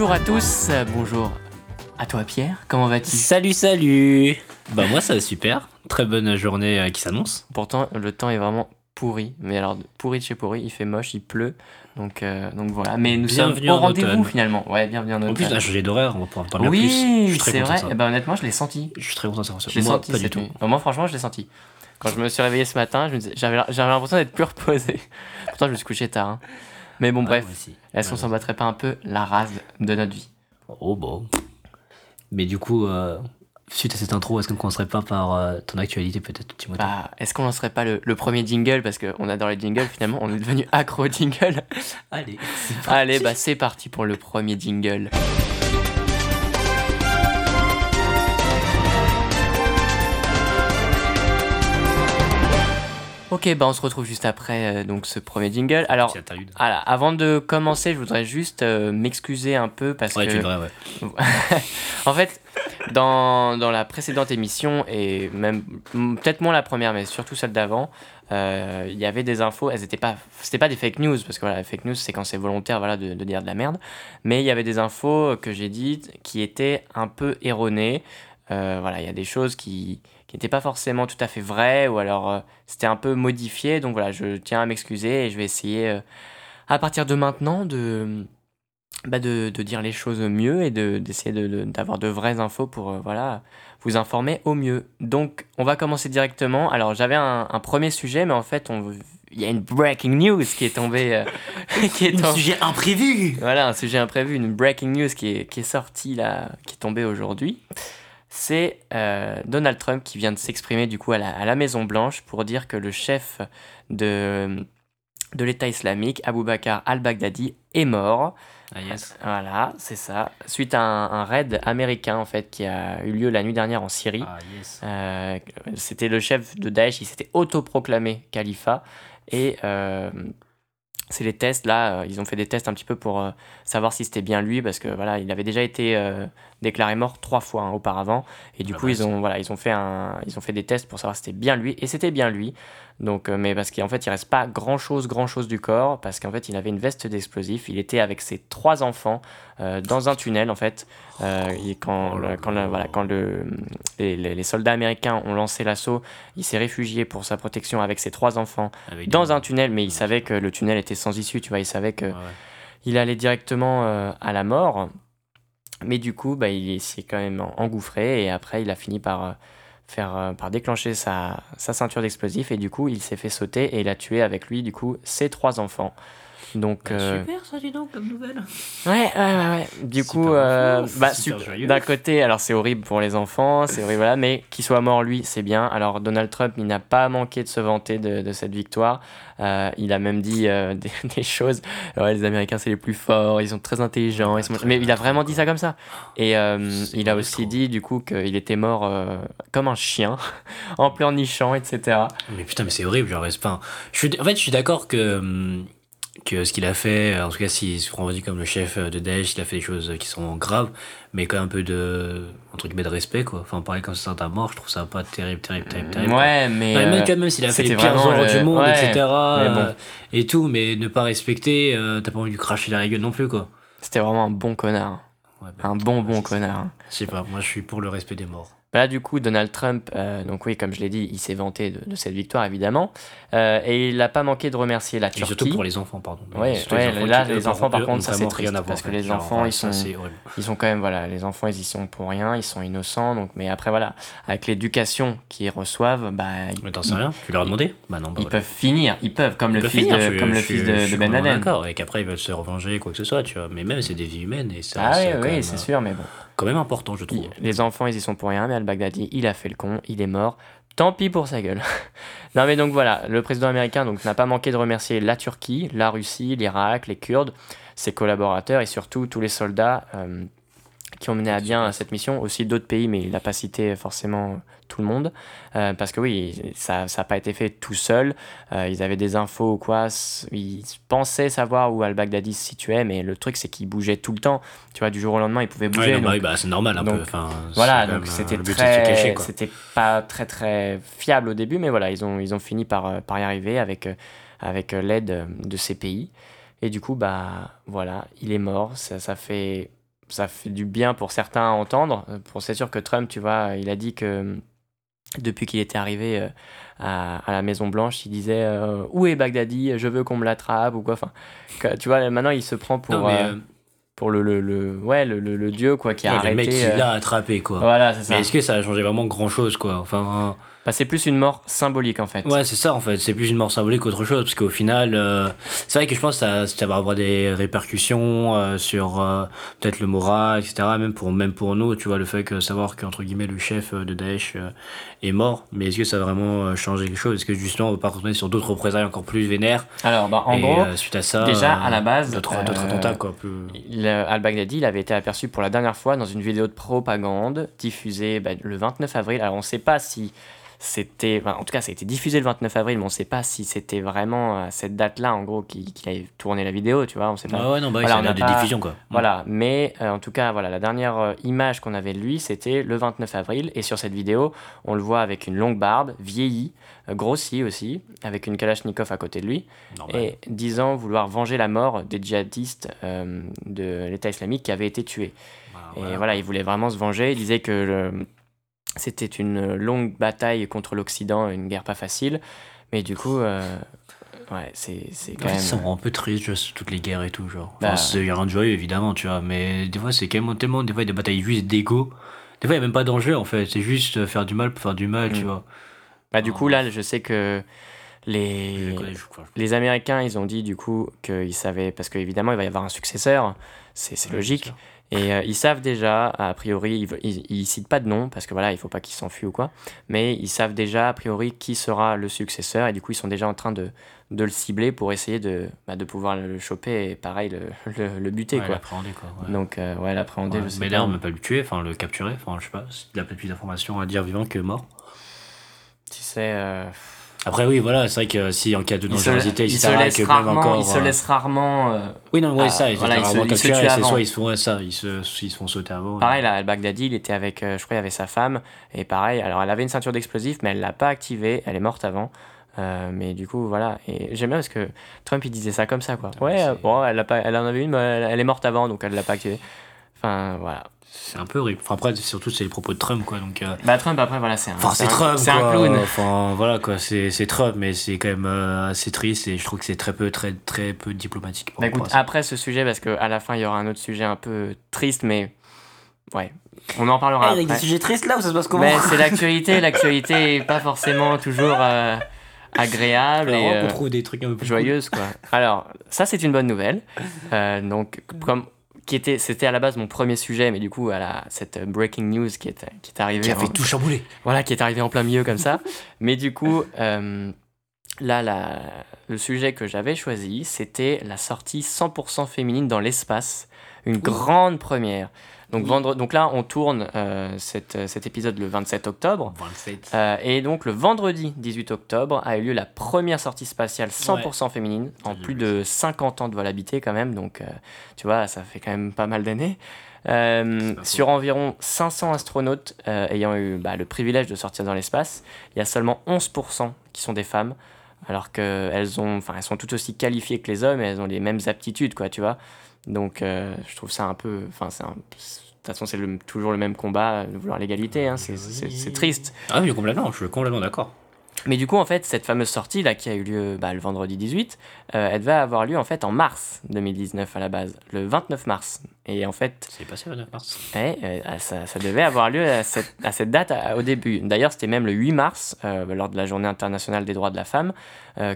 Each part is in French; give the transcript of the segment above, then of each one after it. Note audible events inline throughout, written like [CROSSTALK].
Bonjour à tous, bonjour à toi Pierre, comment vas-tu? Salut, salut Bah moi ça va super, très bonne journée euh, qui s'annonce. Pourtant le temps est vraiment pourri, mais alors pourri de chez pourri, il fait moche, il pleut, donc, euh, donc voilà. Mais nous Bienvenue sommes au en rendez-vous automne. finalement. Ouais, bienvenue en En plus automne. on a changé d'horaire, on va pouvoir en parler plus. Oui, c'est vrai. Eh ben, honnêtement, je l'ai senti. Je suis très content de ça. Je l'ai senti pas du tout. nuit. Moi, franchement, je l'ai senti. Quand je me suis réveillé ce matin, j'avais l'impression d'être plus reposé. [LAUGHS] Pourtant, je me suis couché tard. hein. Mais bon, Ouais, bref, est-ce qu'on s'en battrait pas un peu la rase de notre vie. Oh bon. Mais du coup, euh, suite à cette intro, est-ce qu'on commencerait pas par euh, ton actualité peut-être, Timothée? Bah, est-ce qu'on lancerait pas le, le premier jingle? Parce qu'on adore les jingles, finalement, on est devenu accro jingle. Allez, Allez, bah c'est parti pour le premier jingle. Ok, bah on se retrouve juste après euh, donc ce premier jingle. Alors, voilà, avant de commencer, je voudrais juste euh, m'excuser un peu parce Ouais, que tu devrais, ouais. [LAUGHS] en fait, dans, dans la précédente émission, et même peut-être moins la première, mais surtout celle d'avant, euh, il y avait des infos, elles étaient pas, c'était pas des fake news, parce que voilà, les fake news, c'est quand c'est volontaire voilà, de, de dire de la merde, mais il y avait des infos que j'ai dites qui étaient un peu erronées. Voilà, il y a des choses qui qui n'étaient pas forcément tout à fait vraies, ou alors euh, c'était un peu modifié, donc voilà, je tiens à m'excuser et je vais essayer euh, à partir de maintenant de bah de, de dire les choses mieux et de, d'essayer de, d'avoir de vraies infos pour euh, voilà, vous informer au mieux. Donc, on va commencer directement. Alors, j'avais un, un premier sujet, mais en fait, on, il y a une breaking news qui est tombée. [LAUGHS] qui est Un en- sujet imprévu Voilà, un sujet imprévu, une breaking news qui est, qui est sortie là, qui est tombée aujourd'hui. C'est euh, Donald Trump qui vient de s'exprimer du coup à la, à la Maison Blanche pour dire que le chef de, de l'État islamique, Abu Bakr al-Baghdadi, est mort. Ah yes. Voilà, c'est ça. Suite à un, un raid américain en fait qui a eu lieu la nuit dernière en Syrie. Ah yes. Euh, c'était le chef de Daesh, il s'était autoproclamé califat et euh, c'est les tests là, ils ont fait des tests un petit peu pour savoir si c'était bien lui parce que voilà, il avait déjà été déclaré mort trois fois hein, auparavant et du Ah coup bah, ils ont voilà, ils ont fait un ils ont fait des tests pour savoir si c'était bien lui et c'était bien lui. Donc euh, mais parce qu'en fait, il reste pas grand-chose grand-chose du corps parce qu'en fait, il avait une veste d'explosifs, il était avec ses trois enfants euh, dans un tunnel en fait. Euh, et quand, Oh quand, là. le- voilà, quand le, les, les- soldats américains ont lancé l'assaut, il s'est réfugié pour sa protection avec ses trois enfants Avec dans des- un tunnel, mais il savait que le tunnel était sans issue, tu vois, il savait que ouais. il allait directement euh, à la mort. Mais du coup, bah, il s'est quand même engouffré et après, il a fini par, euh, faire, euh, par déclencher sa, sa ceinture d'explosifs et du coup, il s'est fait sauter et il a tué avec lui, du coup, ses trois enfants. Donc, Bah, euh, Super ça dis donc comme nouvelle. Ouais, ouais, ouais, ouais. Du Super coup, euh, bah, d'un côté, alors c'est horrible pour les enfants, c'est horrible, voilà, mais qu'il soit mort lui, c'est bien. Alors Donald Trump, il n'a pas manqué de se vanter de, de cette victoire. Euh, il a même dit euh, [LAUGHS] des, des choses. Ouais, les Américains, c'est les plus forts, ils sont très intelligents. ils sont- très Mais il a vraiment dit ça comme ça. Et euh, il a aussi trop. dit du coup qu'il était mort euh, comme un chien, [LAUGHS] en pleurnichant, etc. Mais putain, mais c'est horrible, genre, c'est pas. un- Je suis, en fait, je suis d'accord que, hum, que ce qu'il a fait, en tout cas, s'il se revendique comme le chef de Daesh, il a fait des choses qui sont graves, mais quand même un peu de. entre guillemets, de respect, quoi. Enfin, parler comme ça d'un mort, je trouve ça pas terrible, terrible, terrible, terrible. Ouais, mais. Non, même, euh, quand même s'il a fait les pires horreurs le- du monde, ouais, etc. bon. euh, et tout, mais ne pas respecter, euh, t'as pas envie de lui cracher la gueule non plus, quoi. C'était vraiment un bon connard. Ouais, bah, Un bon, bon connard. Je sais pas, moi je suis pour le respect des morts. Là, du coup, Donald Trump, euh, donc oui, comme je l'ai dit, il s'est vanté de, de cette victoire, évidemment. Euh, et il n'a pas manqué de remercier la Et Turquie. surtout pour les enfants, pardon. Ouais, Surtout ouais, là, les enfants, par contre, ont ça, c'est triste, parce que les enfants, ils sont-. Ils sont quand même, voilà, les enfants, ils y sont pour rien, ils sont innocents. Donc, mais après, voilà, avec l'éducation qu'ils reçoivent, bah, Mais t'en sais rien Tu leur as demandé Bah non, bah ils peuvent finir, ils peuvent, comme Ils le fils de, comme le fils de, Ben Laden. D'accord, et qu'après ils veulent se revenger, quoi que ce soit, tu vois. Mais même, c'est des vies humaines, et ça, Ah oui, c'est oui, euh, sûr, mais bon. Quand même important, je trouve. Les enfants, ils y sont pour rien, mais Al-Baghdadi, il a fait le con, il est mort. Tant pis pour sa gueule. [LAUGHS] non, mais donc voilà, le président américain donc n'a pas manqué de remercier la Turquie, la Russie, l'Irak, les Kurdes, ses collaborateurs et surtout tous les soldats euh, qui ont mené à bien cette mission, aussi d'autres pays, mais il n'a pas cité forcément tout le monde, Euh, parce que oui, ça n'a pas été fait tout seul, Euh, ils avaient des infos ou quoi, ils pensaient savoir où al-Baghdadi se situait, mais le truc c'est qu'il bougeait tout le temps, tu vois, du jour au lendemain il pouvait Ouais, bouger. bah oui, bah, c'est normal un donc, peu. Enfin, voilà, donc euh, c'était se très, c'était pas très très fiable au début, mais voilà, ils ont ils ont fini par euh, par y arriver avec euh, avec euh, l'aide euh, de ces pays. Et du coup, bah voilà, il est mort. Ça, ça fait ça fait du bien pour certains à entendre. Euh, Pour c'est sûr que Trump, tu vois, il a dit que euh, depuis qu'il était arrivé euh, à, à la Maison Blanche, il disait euh, où est Baghdadi, je veux qu'on me l'attrape ou quoi. Enfin, tu vois, maintenant il se prend pour Non, mais, euh, euh, pour le, le, le- ouais le, le- le dieu quoi qui a ouais, arrêté. le mec qui l'a attrapé, quoi. Voilà, c'est ça. Mais est-ce que ça a changé vraiment grand chose, quoi? Enfin. Bah, c'est plus une mort symbolique en fait. Ouais, c'est ça en fait. C'est plus une mort symbolique qu'autre chose. Parce qu'au final, euh, c'est vrai que je pense que ça, ça va avoir des répercussions euh, sur euh, peut-être le moral, etc. Même pour, même pour nous, tu vois, le fait que savoir qu'entre guillemets le chef de Daesh est mort. Mais est-ce que ça va vraiment changer quelque chose? Est-ce que justement on va pas retourner sur d'autres représailles encore plus vénères? Alors, bah, en Et, gros, suite à ça, déjà, à la base, d'autres attentats quoi. Plus... al-Baghdadi, il avait été aperçu pour la dernière fois dans une vidéo de propagande diffusée bah, le 29 avril. Alors, on ne sait pas si c'était. enfin, en tout cas, ça a été diffusé le 29 avril, mais on ne sait pas si c'était vraiment à cette date-là, en gros, qu'il qu'il avait tourné la vidéo, tu vois. On sait pas. Ah ouais, non, bah Voilà, on n'a de pas- diffusion quoi. Voilà, mais euh, en tout cas, voilà, la dernière euh, image qu'on avait de lui, c'était le 29 avril. Et sur cette vidéo, on le voit avec une longue barbe, vieilli, euh, grossi aussi, avec une Kalachnikov à côté de lui, Normal. et disant vouloir venger la mort des djihadistes euh, de l'État islamique qui avaient été tués. Voilà, Et voilà, il voulait vraiment se venger. Il disait que le- c'était une longue bataille contre l'Occident, une guerre pas facile. Mais du coup, euh, ouais, c'est c'est quand Ouais, même. Ça me rend un peu triste, juste, toutes les guerres et tout, genre. Bah, Enfin, c'est- il y a rien de joyeux, évidemment, tu vois, mais des fois, c'est quand même tellement, des fois, il y a des batailles juste d'ego. Des fois, il n'y a même pas d'enjeu, en fait, c'est juste euh, faire du mal pour faire du mal, tu Mm. vois. Bah, du coup, là, je sais que les. Les Américains, ils ont dit du coup qu'ils savaient, parce qu'évidemment, il va y avoir un successeur, c'est c'est Ouais, logique. Et euh, ils savent déjà, a priori, ils, ils citent pas de nom, parce que voilà, il faut pas qu'ils s'enfuient ou quoi, mais ils savent déjà, a priori, qui sera le successeur, et du coup, ils sont déjà en train de, de le cibler pour essayer de, bah, de pouvoir le choper et pareil, le, le, le buter, Ouais, quoi. l'appréhender, quoi. ouais. Donc, euh, ouais, l'appréhender, Ouais, mais d'ailleurs, on ne peut pas le tuer, enfin, le capturer, enfin, je sais pas, il a peut-être plus d'informations à dire vivant que mort. Tu sais, euh, Après, oui, voilà, c'est vrai que si en cas de il se, dangerosité, il se laisse que même rarement, encore. il se euh, laisse rarement euh, Oui, non, ouais, ça, ils voilà, se il se- rarement il se capturés, tue c'est avant. soit ils se font, ça, ils se, ils se font sauter avant. Pareil, là, al-Baghdadi, il était avec, euh, je crois, il avait sa femme. Et pareil, alors elle avait une ceinture d'explosifs, mais elle l'a pas activée. Elle est morte avant. Euh, mais du coup, voilà. Et j'aime bien parce que Trump, il disait ça comme ça, quoi. Ouais, euh, bon, elle, a pas, elle en avait une, mais elle, elle est morte avant, donc elle l'a pas activée. Enfin, voilà. C'est un peu horrible. Enfin, après, surtout, c'est les propos de Trump, quoi, donc. euh, Bah, Trump, après, voilà, c'est un, Enfin, c'est un- Trump, c'est un clown. Enfin, voilà, quoi. C'est c'est Trump, mais c'est quand même euh, assez triste et je trouve que c'est très peu, très, très peu diplomatique. par Bah, écoute, après ce sujet, parce qu'à la fin, il y aura un autre sujet un peu triste, mais. Ouais. On en parlera après. sujets tristes là ou ça se passe Mais c'est l'actualité. L'actualité est pas forcément toujours euh, agréable. et, euh, on trouve des trucs un peu plus joyeuse quoi. Alors ça c'est une bonne nouvelle. Euh, donc comme qui était c'était à la base mon premier sujet mais du coup à la cette euh, breaking news qui est qui est arrivée Qui a fait en- tout chambouler. voilà qui est arrivé en plein milieu comme ça. [LAUGHS] mais du coup euh, là la, le sujet que j'avais choisi c'était la sortie 100% féminine dans l'espace, une grande première. Donc, Oui. vendre, donc là, on tourne euh, cette, euh, cet épisode le 27 octobre. 27. Euh, et donc le vendredi 18 octobre a eu lieu la première sortie spatiale 100% féminine en plus vu de 50 ans de vol habité quand même, donc euh, tu vois, ça fait quand même pas mal d'années. Euh, sur environ 500 astronautes euh, ayant eu bah, le privilège de sortir dans l'espace, il y a seulement 11% qui sont des femmes, alors qu'elles elles sont tout aussi qualifiées que les hommes et elles ont les mêmes aptitudes, quoi, tu vois. Donc euh, je trouve ça un peu, enfin, c'est un- de toute façon, c'est toujours le même combat de vouloir l'égalité, hein, c'est- triste. Ah oui, complètement, je suis complètement d'accord. Mais du coup, en fait, cette fameuse sortie là qui a eu lieu bah, le vendredi 18, euh, elle va avoir lieu en fait en mars 2019 à la base, le 29 mars. Et en fait, C'est passé le 9 mars. ouais, euh, ça, ça devait avoir lieu à cette, à cette date à- au début. D'ailleurs, c'était même le 8 mars, euh, lors de la Journée internationale des droits de la femme,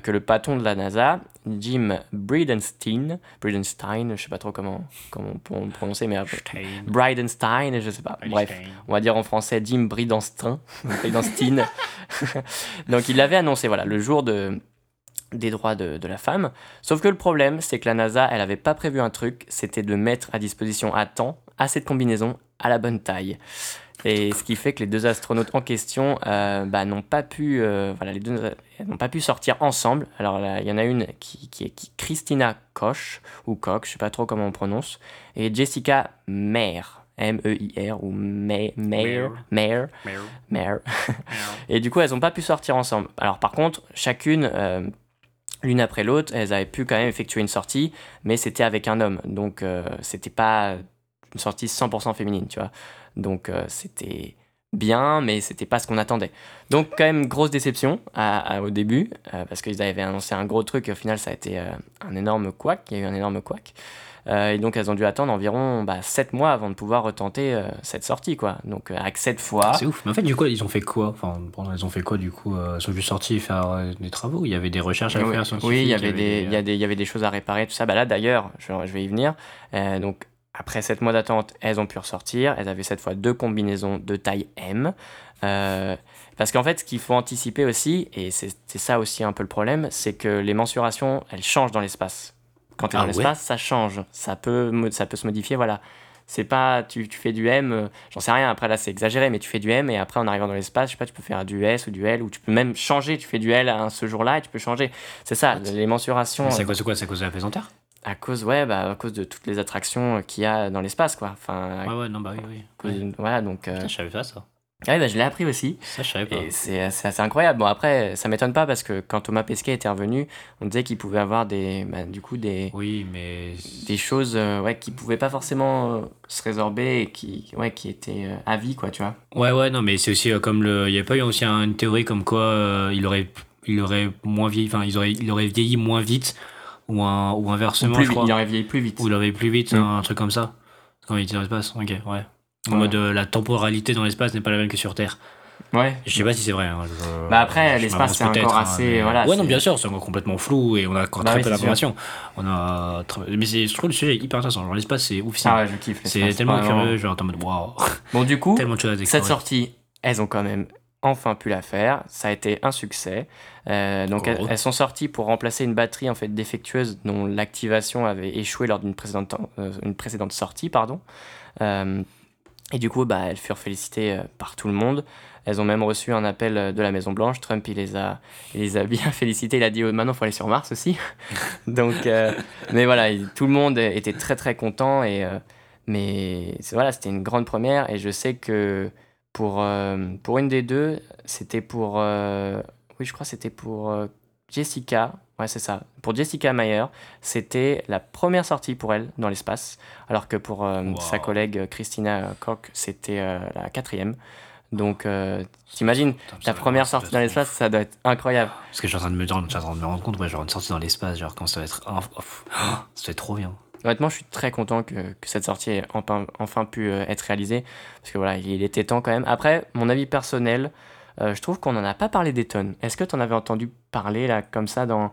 que le patron de la NASA, Jim Bridenstine, Bridenstine, je sais pas trop comment, comment on peut prononcer, mais après, Bridenstine, je sais pas. Bref, on va dire en français Jim Bridenstine. [LAUGHS] Bridenstine. [LAUGHS] Donc il l'avait annoncé, voilà, le jour de, des droits de, de la femme. Sauf que le problème, c'est que la NASA, elle avait pas prévu un truc, c'était de mettre à disposition à temps assez de combinaisons à la bonne taille. Et ce qui fait que les deux astronautes en question euh, bah, n'ont pas pu, euh, voilà, les deux n'ont pas pu sortir ensemble. Alors il y en a une qui, qui est qui- Christina Koch ou Koch, je sais pas trop comment on prononce, et Jessica Mayer, M-E-I-R ou May- Mayer, Mayer, Mayer. [LAUGHS] Et du coup, elles n'ont pas pu sortir ensemble. Alors par contre, chacune, euh, l'une après l'autre, elles avaient pu quand même effectuer une sortie, mais c'était avec un homme. Donc euh, c'était pas une sortie 100% féminine, tu vois. Donc euh, c'était bien, mais c'était pas ce qu'on attendait. Donc quand même grosse déception à, à- au début, euh, parce qu'ils avaient annoncé un gros truc et au final ça a été euh, un énorme couac, il y a eu un énorme couac. Euh, et donc elles ont dû attendre environ bah, 7 mois avant de pouvoir retenter cette sortie, quoi. Donc avec cette fois... C'est ouf. Mais en fait, du coup, ils ont fait quoi? Enfin, bon, ils ont fait quoi du coup Ils sont juste sortis faire des travaux? Il y avait des recherches à Oui, faire scientifiques oui, il y avait des, il y des- a des, il y avait des choses à réparer, tout ça. Bah là, d'ailleurs, je, je vais y venir. Donc, après 7 mois d'attente, elles ont pu ressortir. Elles avaient cette fois deux combinaisons de taille M. Euh, parce qu'en fait, ce qu'il faut anticiper aussi, et c'est c'est ça aussi un peu le problème, c'est que les mensurations, elles changent dans l'espace. Quand tu es Ah dans ouais l'espace, ça change. Ça peut, ça peut se modifier, voilà. C'est pas, tu, tu fais du M, euh, j'en sais rien, après là c'est exagéré, mais tu fais du M et après en arrivant dans l'espace, je sais pas, tu peux faire du S ou du L, ou tu peux même changer, tu fais du L à ce jour-là et tu peux changer. C'est ça, les mensurations, C'est à cause de quoi? C'est à cause de la pesanteur? À cause, ouais, bah, à cause de toutes les attractions qu'il y a dans l'espace, quoi. Enfin, Ouais, ouais, non, bah oui, oui. cause Ouais. voilà, donc. euh, Putain, je savais pas ça. ouais, bah, je l'ai appris aussi. Ça, je savais pas. Et c'est assez incroyable. Bon, après, ça m'étonne pas parce que quand Thomas Pesquet était revenu, on disait qu'il pouvait avoir des, bah, du coup, des, Oui, mais. des choses euh, ouais, qui pouvaient pas forcément euh, se résorber et qui, ouais, qui étaient euh, à vie, quoi, tu vois. Ouais, ouais, non, mais c'est aussi euh, comme le. Il y a pas eu aussi un- une théorie comme quoi euh, il aurait. Il aurait moins vieilli. Enfin, ils auraient- il aurait vieilli moins vite. Ou, un, ou Ou inversement, plus je crois. il aurait vieilli plus vite. Ou il aurait plus vite, Mm. un, truc comme ça. Quand il était dans l'espace. Ok, ouais. En Ouais. mode euh, la temporalité dans l'espace n'est pas la même que sur Terre. Ouais. Je sais pas si c'est vrai. hein, je- Bah après, l'espace, c'est encore hein, assez- voilà, ouais, non, bien sûr, c'est encore complètement flou et on a encore Bah très oui, peu d'informations. On a. Mais c'est- je trouve le sujet hyper intéressant. Genre, l'espace, c'est ouf. Ah ouais, je kiffe. c'est tellement curieux. Genre, en mode waouh. Bon, du coup, [LAUGHS] Cette sortie, elles ont quand même enfin pu la faire. Ça a été un succès. Euh, donc elles, sont sorties pour remplacer une batterie en fait défectueuse dont l'activation avait échoué lors d'une précédente, euh, une précédente sortie. Pardon. Euh, et du coup, bah, elles furent félicitées par tout le monde. Elles ont même reçu un appel de la Maison Blanche. Trump, il les a, il les a [LAUGHS] bien félicitées. Il a dit oh, maintenant, il faut aller sur Mars aussi. [LAUGHS] Donc, mais voilà, il- tout le monde était très très content. Et, mais voilà, c'était une grande première. Et je sais que pour, euh, pour une des deux, c'était pour. euh, oui, je crois que c'était pour euh, Jessica. Ouais, c'est ça. Pour Jessica Mayer, c'était la première sortie pour elle dans l'espace, alors que pour Wow. sa collègue Christina Koch, c'était la quatrième. Donc, t'imagines, ça- première sortie dans l'espace, ça doit être incroyable. Parce que je suis en train de me, je suis en train de me rendre compte, ouais, genre une sortie dans l'espace, genre quand ça va être. oh, oh, ça va être trop bien. Honnêtement, je suis très content que, que cette sortie ait enfin, enfin pu euh, être réalisée, parce que voilà, il était temps quand même. Après, mon avis personnel, euh, je trouve qu'on n'en a pas parlé des tonnes. Est-ce que tu en avais entendu parler là, comme ça, dans,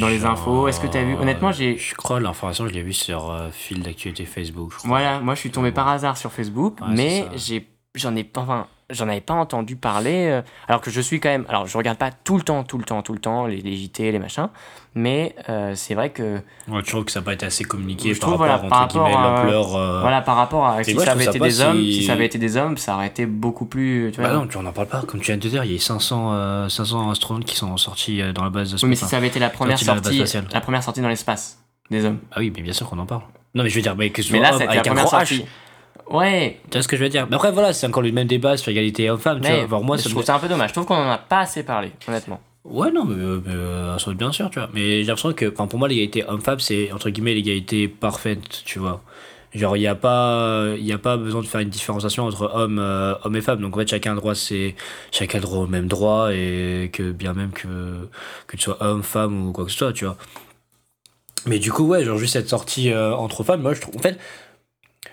Dans les infos, est-ce que t'as vu? Honnêtement, j'ai- Je crois l'information, je l'ai vue sur euh, fil d'actualité Facebook, je crois. Voilà, moi je suis tombé par hasard sur Facebook, Ouais, mais j'ai j'en ai pas enfin, j'en avais pas entendu parler euh, alors que je suis quand même alors je regarde pas tout le temps tout le temps tout le temps les, les JT les machins mais euh, c'est vrai que Ouais, tu trouves que ça n'a pas été assez communiqué Je par trouve, rapport, voilà, entre par rapport à- l'ampleur. euh, voilà par rapport à si moi, ça avait été des hommes si- ça avait été des hommes ça aurait été beaucoup plus tu vois Bah non, tu on n'en parle pas. Comme tu viens de te dire, il y a eu 500, euh, 500 astronautes qui sont sortis euh, dans la base de oui, mais si ça avait été la première la sortie spatiale. la première sortie dans l'espace des hommes Ah oui, mais bien sûr qu'on en parle. Non, mais je veux dire, mais que ce mais là c'était la première sortie ouais Tu vois ce que je veux dire? Mais après, voilà, c'est encore le même débat sur égalité homme-femme. Tu mais vois, Voir moi, je me- trouve ça un peu dommage je trouve qu'on en a pas assez parlé honnêtement Ouais, non, mais, euh, mais, euh, bien sûr, tu vois. Mais j'ai l'impression que, enfin, pour moi, l'égalité homme-femme, c'est entre guillemets l'égalité parfaite, tu vois. Genre, il n'y a, pas- y a pas besoin de faire une différenciation entre hommes euh, et femmes. Donc, en fait, chacun a droit, c'est, chacun a droit au même droit et que bien même que, que tu sois homme, femme ou quoi que ce soit, tu vois. Mais du coup, ouais, genre, juste cette sortie euh, entre femmes, moi, je trouve. En fait,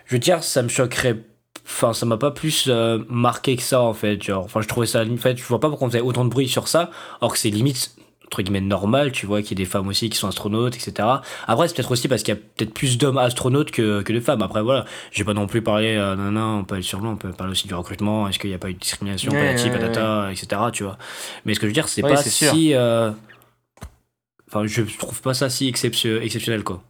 je veux dire, ça me choquerait. Enfin, ça m'a pas plus euh, marqué que ça, en fait. Genre, enfin, je trouvais ça. En fait, je vois pas pourquoi on faisait autant de bruit sur ça, alors que c'est limite, entre guillemets, normal, tu vois, qu'il y ait des femmes aussi qui sont astronautes, etc. Après, c'est peut-être aussi parce qu'il y a peut-être plus d'hommes astronautes que, que de femmes. Après, voilà, j'ai pas non plus parlé, euh, nan, nan, on peut aller sur on peut parler aussi du recrutement, est-ce qu'il n'y a pas eu de discrimination, Ouais, patati, ouais, patata, etc., tu vois. Mais ce que je veux dire, c'est pas sûr. si. euh, Enfin, je trouve pas ça si exception- exceptionnel, quoi.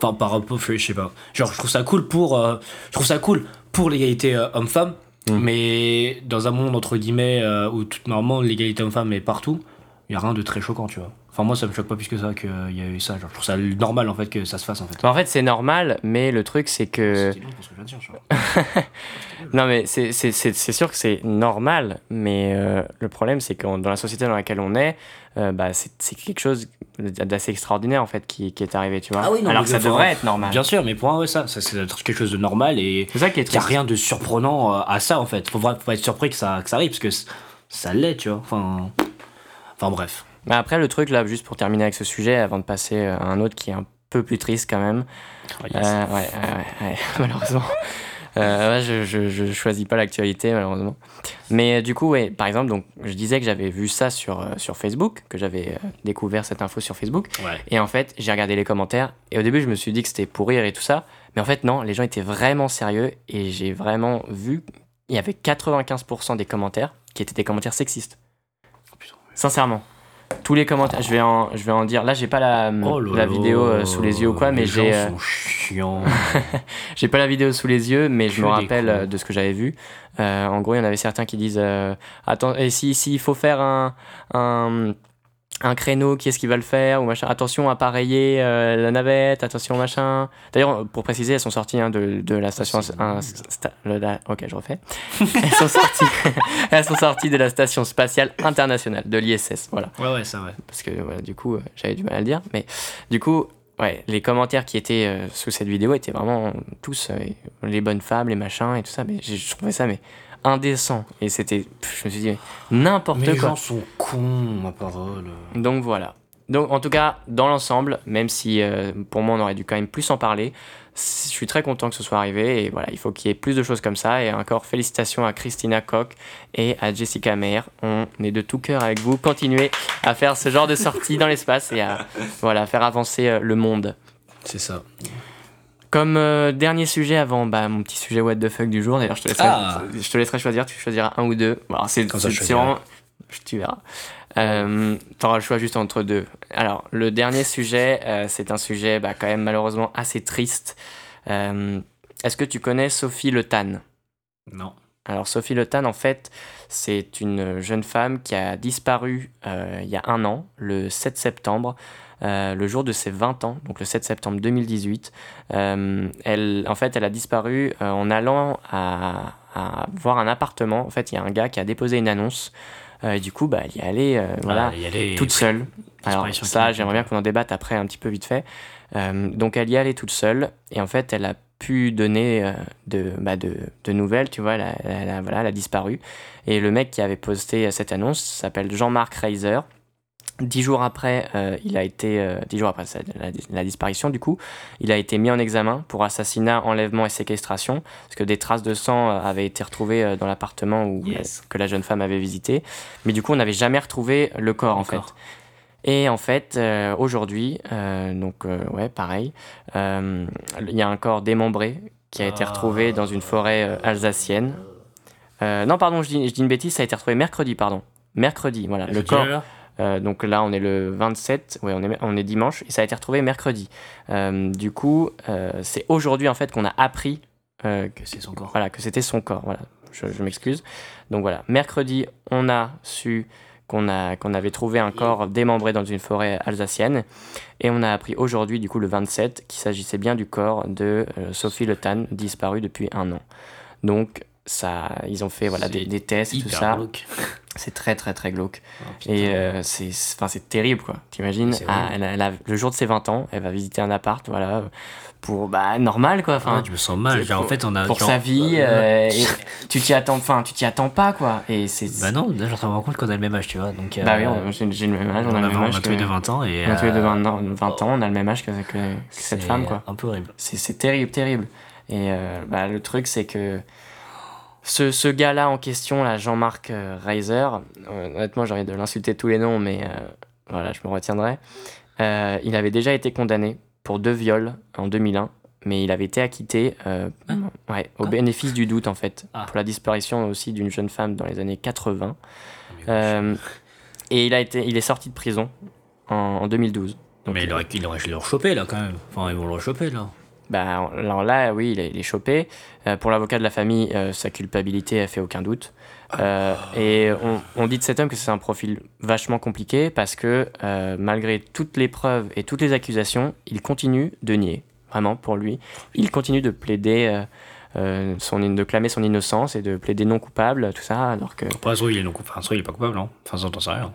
Enfin, par rapport, je sais pas. Genre, je trouve ça cool pour, euh, je trouve ça cool pour l'égalité euh, homme-femme, Mm. mais dans un monde entre guillemets euh, où tout normalement l'égalité homme-femme est partout, il y a rien de très choquant, tu vois. Enfin, moi, ça me choque pas plus que ça qu'il y a eu ça. Genre, je trouve ça normal en fait que ça se fasse en fait. Bah, en fait, c'est normal, mais le truc, c'est que. C'était long pour ce que je viens de dire, je vois. [LAUGHS] Non, mais c'est c'est- c'est- c'est sûr que c'est normal, mais euh, le problème, c'est que dans la société dans laquelle on est, euh, bah, c'est c'est quelque chose d'assez extraordinaire, en fait, qui, qui est arrivé, tu vois. Ah oui, non, Alors que ça devrait être normal. Bien sûr, mais pour moi, ouais, ça, ça c'est quelque chose de normal et C'est ça qui est il n'y a rien de surprenant euh, à ça en fait. Faut, faut pas être surpris que ça, que ça arrive parce que ça l'est, tu vois. Enfin, enfin bref. Mais après, le truc, là, juste pour terminer avec ce sujet, avant de passer euh, à un autre qui est un peu plus triste quand même. Ah, yes. Euh, ouais, ouais, ouais, ouais, [LAUGHS] malheureusement. Euh, ouais, je, je, je choisis pas l'actualité, malheureusement. Mais euh, du coup, ouais, par exemple, donc, je disais que j'avais vu ça sur, sur Facebook, que j'avais découvert cette info sur Facebook. Et en fait, j'ai regardé les commentaires. Et au début, je me suis dit que c'était pour rire et tout ça. Mais en fait, non, les gens étaient vraiment sérieux. Et j'ai vraiment vu. Il y avait 95% des commentaires qui étaient des commentaires sexistes. Oh, putain. Sincèrement. Tous les commentaires, je vais en, je vais en dire. Là, j'ai pas la, Oh la vidéo euh, sous les yeux ou quoi, mais j'ai. euh, [LAUGHS] j'ai pas la vidéo sous les yeux, mais je me rappelle euh, de ce que j'avais vu. Euh, en gros, il y en avait certains qui disent Attends, et si, si il faut faire un, un, un créneau, qui est-ce qui va le faire ou machin Attention à pareiller euh, la navette, attention machin. D'ailleurs, pour préciser, elles sont sorties hein, de, de la station. c'est un- nul. sta- le- la- ok, je refais. [LAUGHS] elles, sont sorties, [LAUGHS] elles sont sorties de la station spatiale internationale, de l'ISS. Voilà Ouais, ouais, ça, ouais. parce que du coup euh, j'avais du mal à le dire mais du coup ouais les commentaires qui étaient euh, sous cette vidéo étaient vraiment tous les bonnes femmes les machins et tout ça mais je trouvais ça mais indécent. Et c'était je me suis dit n'importe Mais les quoi. gens sont cons, ma parole. donc voilà. Donc en tout cas dans l'ensemble même si euh, pour moi on aurait dû quand même plus en parler je suis très content que ce soit arrivé et voilà il faut qu'il y ait plus de choses comme ça. Et encore félicitations à Christina Koch et à Jessica Meyer. On est de tout cœur avec vous. Continuez à faire ce genre de sorties dans l'espace et à voilà faire avancer euh, le monde. C'est ça. Comme euh, dernier sujet avant bah, mon petit sujet what the fuck du jour. D'ailleurs je te laisserai Ah. je te laisserai choisir tu choisiras un ou deux. Bon, c'est vraiment tu verras. Euh, t'auras le choix juste entre deux. Alors le dernier sujet euh, c'est un sujet bah, quand même malheureusement assez triste. Euh, est-ce que tu connais Sophie Le Tan? Non. alors Sophie Le Tan, en fait, c'est une jeune femme qui a disparu il y a un an, le 7 septembre, euh, le jour de ses 20 ans, donc le 7 septembre 2018. Euh, elle, en fait, elle a disparu euh, en allant à, à voir un appartement. En fait, il y a un gars qui a déposé une annonce. et du coup, bah, elle y est allée, voilà, Ah, y toute seule. Alors ça, j'aimerais bien qu'on en débatte après un petit peu vite fait. Donc elle y est allée toute seule et en fait elle a pu donner de, bah, de, de nouvelles, tu vois, elle a, elle a- voilà, elle a disparu. Et le mec qui avait posté cette annonce s'appelle Jean-Marc Reiser. Dix jours après, euh, il a été, euh, dix jours après la, la disparition, du coup, il a été mis en examen pour assassinat, enlèvement et séquestration, parce que des traces de sang euh, avaient été retrouvées dans l'appartement où, Yes. que la jeune femme avait visité. Mais du coup, on n'avait jamais retrouvé le corps, en fait. Et en fait, euh, aujourd'hui, donc ouais, pareil, il y a un corps démembré qui a été retrouvé dans une forêt alsacienne. Non, pardon, je dis, je dis une bêtise, ça a été retrouvé mercredi, pardon. Mercredi, voilà. Le corps, euh, donc là, on est le 27, ouais, on est, on est dimanche, et ça a été retrouvé mercredi. Euh, du coup, euh, c'est aujourd'hui, en fait, qu'on a appris Que c'est son corps. voilà, que c'était son corps. Voilà, je, je m'excuse. Donc voilà, mercredi, on a su qu'on a qu'on avait trouvé un corps démembré dans une forêt alsacienne, et on a appris aujourd'hui, du coup le 27, qu'il s'agissait bien du corps de Sophie Le Tan, disparue depuis un an. Donc ça, ils ont fait voilà des, des tests et tout ça. glauque. [LAUGHS] C'est très très très glauque. Oh. Et euh, c'est terrible quoi. T'imagines ah, le jour de ses 20 ans, elle va visiter un appart, voilà, pour bah normal quoi. Enfin, Ah, je me sens mal. en fait, on a. pour genre- sa vie, euh, et tu t'y attends, enfin, tu t'y attends pas, quoi. Et c'est. Bah non, là, je me rends compte qu'on a le même âge, tu vois. Donc, Bah euh, oui, on- j'ai le même âge, on, on a le même on âge. a tous les deux 20 ans et. on a tous les deux euh, 20 ans, 20 ans, on a le même âge que, que- que cette femme, quoi. Un peu horrible. C'est c'est terrible, terrible. Et euh, bah, le truc, c'est que ce, ce gars-là en question, là, Jean-Marc euh, Reiser, euh, honnêtement, j'ai envie de l'insulter tous les noms, mais euh, voilà, je me retiendrai. Euh, il avait déjà été condamné pour deux viols en 2001, mais il avait été acquitté euh, ouais, au Ah. bénéfice du doute, en fait, Ah. pour la disparition aussi d'une jeune femme dans les années 80. Euh, et il, a été, il est sorti de prison en, en 2012. Donc, mais il aurait, il aurait, chopé là quand même. Enfin, ils vont le rechoper là. Bah, alors là, oui, il est, il est chopé. Euh, pour l'avocat de la famille, euh, sa culpabilité a fait aucun doute. Euh, et on, on dit de cet homme que c'est un profil vachement compliqué parce que malgré toutes les preuves et toutes les accusations, il continue de nier. Vraiment, pour lui, il continue de plaider, son, de clamer son innocence et de plaider non coupable, tout ça, alors que. Après, il est non coupable, il est pas coupable, non Enfin, ça, t'en sais rien.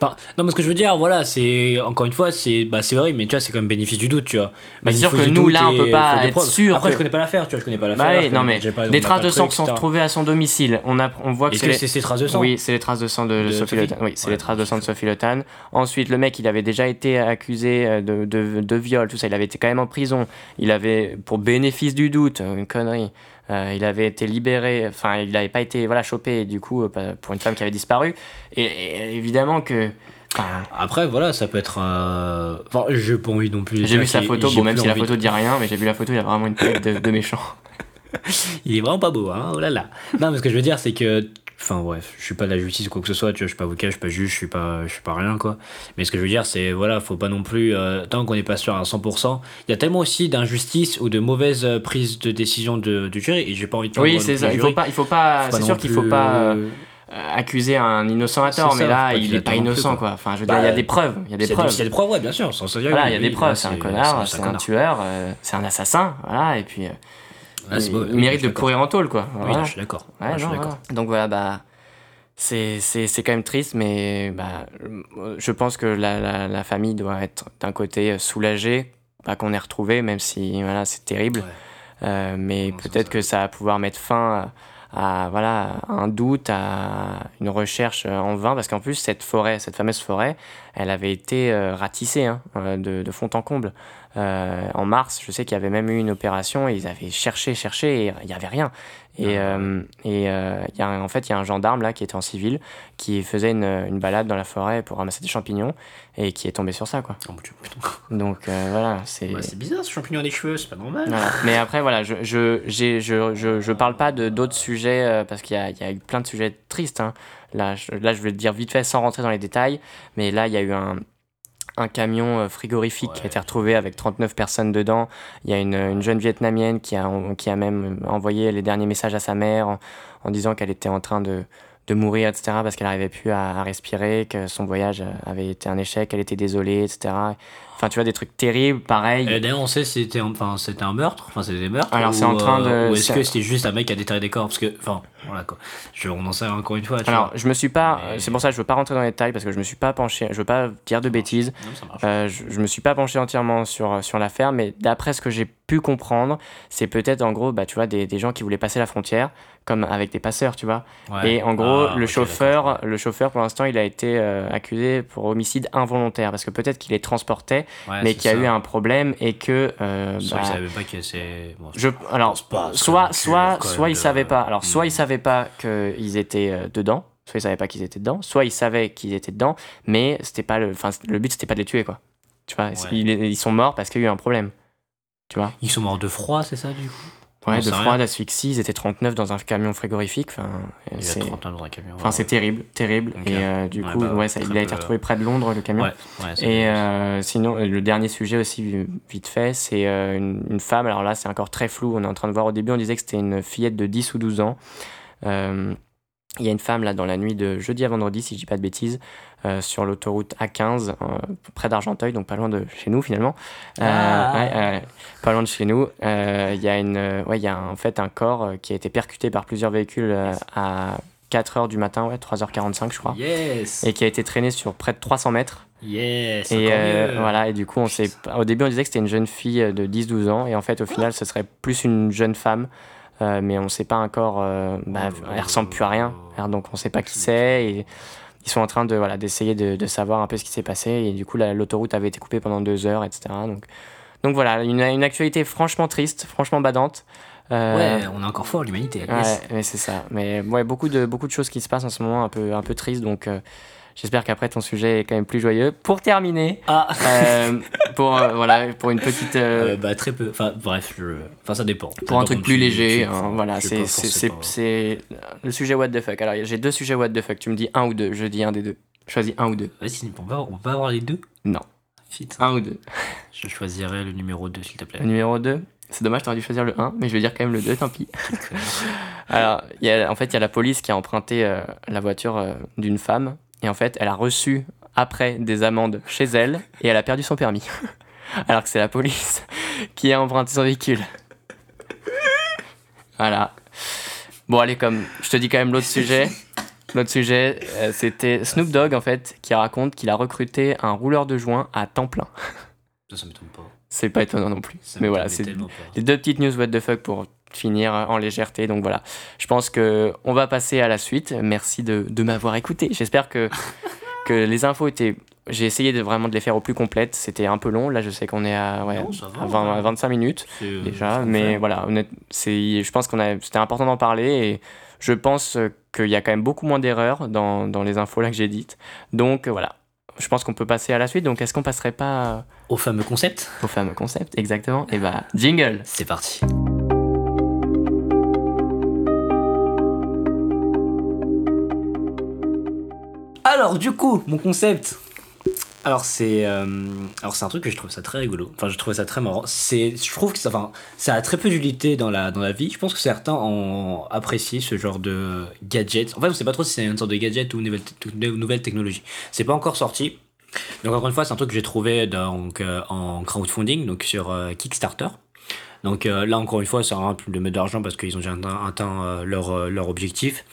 Enfin, non, mais ce que je veux dire, voilà, c'est encore une fois, c'est bah, c'est vrai, mais tu vois, c'est quand même bénéfice du doute, tu vois. Bah, c'est sûr que nous, là, on peut pas être sûr Après, que- je connais pas l'affaire, tu vois, je connais pas l'affaire. Bah oui, non mais pas- des traces de sang qui sont retrouvées à son domicile. On, a, on voit que Est-ce c'est que les- c'est ces traces de sang? Oui, c'est les traces de sang de, De Sophie Sophie. Oui, c'est Ouais, les traces de sang de. Sophie Le Tan. Ensuite, le mec, il avait déjà été accusé euh, de, de, de viol, tout ça. Il avait été quand même en prison. Il avait, pour bénéfice du doute, euh, une connerie. Euh, il avait été libéré, enfin, il n'avait pas été voilà, chopé, du coup, euh, pour une femme qui avait disparu. Et, et évidemment que. enfin, Après, voilà, ça peut être. euh, Enfin, j'ai pas envie non plus. j'ai vu sa photo, bon, même si la photo de- dit rien, mais j'ai vu la photo, il a vraiment une tête de, de méchant. [LAUGHS] Il est vraiment pas beau, hein, oh là là. Non, mais ce que je veux dire, c'est que. Enfin, bref, je suis pas de la justice ou quoi que ce soit, tu vois, je suis pas avocat, je suis pas juge, je suis pas, je suis pas rien, quoi. Mais ce que je veux dire, c'est, voilà, faut pas non plus. euh, tant qu'on n'est pas sûr à 100%, il y a tellement aussi d'injustice ou de mauvaise euh, prise de décision de, du jury, et j'ai pas envie de Oui, c'est ça. Il faut pas, il faut pas, c'est sûr qu'il faut pas. euh, euh, accuser un innocent à tort, mais là, il accuser est à pas innocent, quoi. Enfin, je veux Bah, dire, il y a des preuves. Il y a des preuves. il y a des preuves, ouais, bien sûr, sans Voilà, il y a des preuves. là, C'est un connard, c'est un tueur, c'est un assassin, voilà. Et puis, c'est il, beau, il oui, mérite de courir en tôle, quoi. Oui, là, je suis d'accord. Ouais, Ouais. Donc voilà, bah, c'est quand même triste, mais bah, je pense que la, la, la famille doit être d'un côté soulagée, pas qu'on ait retrouvé, même si voilà, c'est terrible. Ouais. Euh, mais peut-être que ça va pouvoir mettre fin à, à, voilà, un doute, à une recherche en vain, parce qu'en plus, cette forêt, cette fameuse forêt, elle avait été euh, ratissée hein, euh, de, de fond en comble. Euh, en mars, je sais qu'il y avait même eu une opération, et ils avaient cherché, cherché, et il n'y avait rien. Et, Ah, euh, et euh, y a, en fait, il y a un gendarme là qui était en civil, qui faisait une, une balade dans la forêt pour ramasser des champignons, et qui est tombé sur ça, quoi. Oh. Donc euh, voilà, c'est... Bah, c'est bizarre ce champignon à des cheveux, c'est pas normal. Voilà. Mais après, voilà, je, je, je, je, je parle pas de d'autres sujets parce qu'il y a, y a eu plein de sujets tristes. hein. Là, je, là, je vais le dire vite fait sans rentrer dans les détails. Mais là, il y a eu un, un camion euh, frigorifique qui a été retrouvé avec 39 personnes dedans. Il y a une, une jeune vietnamienne qui a, qui a même envoyé les derniers messages à sa mère en, en disant qu'elle était en train de, de mourir, etc. parce qu'elle n'arrivait plus à, à respirer, que son voyage avait été un échec, elle était désolée, etc. Enfin, tu vois, des trucs terribles, pareil. Et d'ailleurs, on sait si c'était enfin, c'était un meurtre, enfin c'était des meurtres. Alors, c'est en train de- euh, Ou est-ce que c'était juste un mec qui a déterré des corps? Parce que, enfin, voilà quoi. Je, on en sait encore une fois. Alors, vois. je me suis pas. Mais- C'est pour ça que je veux pas rentrer dans les détails parce que je me suis pas penché. Je veux pas dire de bêtises. Non, ça marche. Euh, je, je me suis pas penché entièrement sur, sur l'affaire, mais d'après ce que j'ai pu comprendre, c'est peut-être en gros, bah, tu vois, des, des gens qui voulaient passer la frontière, comme avec des passeurs, tu vois. Ouais. Et en gros, Ah, le chauffeur, le chauffeur, pour l'instant, il a été euh, accusé pour homicide involontaire parce que peut-être qu'il les transportait, Ouais, mais y a ça. eu un problème et que. euh, Soit bah, il savait même pas que c'est. Bon, je, alors, pas, soit, soit, soit ils savaient pas. Alors, soit Hmm. ils savaient pas qu'ils étaient euh, dedans, soit ils savaient pas qu'ils étaient dedans, soit ils savaient qu'ils étaient dedans, mais c'était pas le, enfin, le but c'était pas de les tuer quoi. Tu vois, Ouais. ils, ils sont morts parce qu'il y a eu un problème. Tu vois? Ils sont morts de froid, c'est ça du coup? Ouais, de froid, d'asphyxie, ils étaient 39 dans un camion frigorifique. Enfin, c'est, a 31 dans un camion. enfin, c'est terrible, terrible. Et euh, du Ouais, coup, bah, ouais, ça, il a été retrouvé près de Londres le camion. Ouais, Et euh, sinon, euh, le dernier sujet aussi, vi- vite fait, c'est euh, une, une femme. Alors là, c'est encore très flou. On est en train de voir au début, on disait que c'était une fillette de 10 ou 12 ans. Il y a une femme là dans la nuit de jeudi à vendredi, si je dis pas de bêtises, euh, sur l'autoroute A15, euh, près d'Argenteuil, donc pas loin de chez nous finalement. Euh, Ah. ouais, pas loin de chez nous. Il y a une, ouais, il y a en fait un corps qui a été percuté par plusieurs véhicules à 4h du matin, ouais, 3h45 je crois, Yes et qui a été traîné sur près de 300 mètres. Yes Et euh, voilà, et du coup, on au début, on disait que c'était une jeune fille de 10-12 ans, et en fait, au final, ce serait plus une jeune femme, euh, mais on ne sait pas encore, euh, bah, elle ressemble plus à rien, alors, donc on ne sait pas qui c'est, et ils sont en train de voilà d'essayer de, de savoir un peu ce qui s'est passé, et du coup, la- l'autoroute avait été coupée pendant deux heures, etc. Donc, donc voilà, une, une actualité franchement triste, franchement badante. Euh, Ouais, on est encore fort, l'humanité. Ouais, Yes. mais c'est ça. Mais ouais, beaucoup de, beaucoup de choses qui se passent en ce moment, un peu, un peu tristes. Donc, euh, j'espère qu'après ton sujet est quand même plus joyeux. Pour terminer, Ah euh, pour, euh, voilà, pour une petite. euh, bah très peu. Enfin bref, je... enfin ça dépend. Ça pour un truc plus tu- léger, tu- hein, voilà, c'est c'est- le sujet what the fuck. Alors, j'ai deux sujets what the fuck. Tu me dis un ou deux. Je dis un des deux. Choisis un ou deux. Vas-y, on va, on va avoir les deux? Non. Fit. Un ou deux. Je choisirais le numéro 2, s'il te plaît. Le numéro 2. C'est dommage, t'aurais dû choisir le 1, mais je vais dire quand même le 2, tant pis. [LAUGHS] Alors, y a, en fait, il y a la police qui a emprunté euh, la voiture euh, d'une femme. Et en fait, elle a reçu après des amendes chez elle et elle a perdu son permis. [LAUGHS] Alors que c'est la police [LAUGHS] qui a emprunté son véhicule. Voilà. Bon, allez, comme je te dis quand même l'autre sujet. L'autre sujet, euh, c'était Snoop Dogg, en fait, qui raconte qu'il a recruté un rouleur de joint à temps plein. Ça, ça m'étonne pas. C'est pas étonnant non plus. Ça Mais voilà, c'est les deux petites news what the fuck pour finir en légèreté. Donc voilà, je pense que on va passer à la suite. Merci de, de m'avoir écouté. J'espère que, [LAUGHS] que les infos étaient... J'ai essayé de vraiment de les faire au plus complètes. C'était un peu long. Là, je sais qu'on est à, ouais, Non, ça va, à 20 à 25 minutes euh, déjà. Mais fait. voilà, c'est, je pense qu'on a, c'était important d'en parler et je pense qu'il y a quand même beaucoup moins d'erreurs dans, dans les infos là que j'ai dites. Donc voilà, je pense qu'on peut passer à la suite. Donc est-ce qu'on passerait pas Au fameux concept, au fameux concept Exactement. Et bah, jingle c'est parti. Alors, du coup, mon concept. Alors c'est euh, alors c'est un truc que je trouve ça très rigolo. Enfin je trouve ça très marrant. C'est je trouve que ça enfin ça a très peu d'utilité dans la dans la vie. Je pense que certains ont apprécié ce genre de gadget. En fait on sait pas trop si c'est une sorte de gadget ou une nouvelle, nouvelle technologie. C'est pas encore sorti. Donc encore une fois c'est un truc que j'ai trouvé donc euh, en crowdfunding donc sur euh, Kickstarter. Donc euh, là encore une fois ça à rien de mettre de l'argent parce qu'ils ont déjà atteint, euh, leur, euh, leur objectif.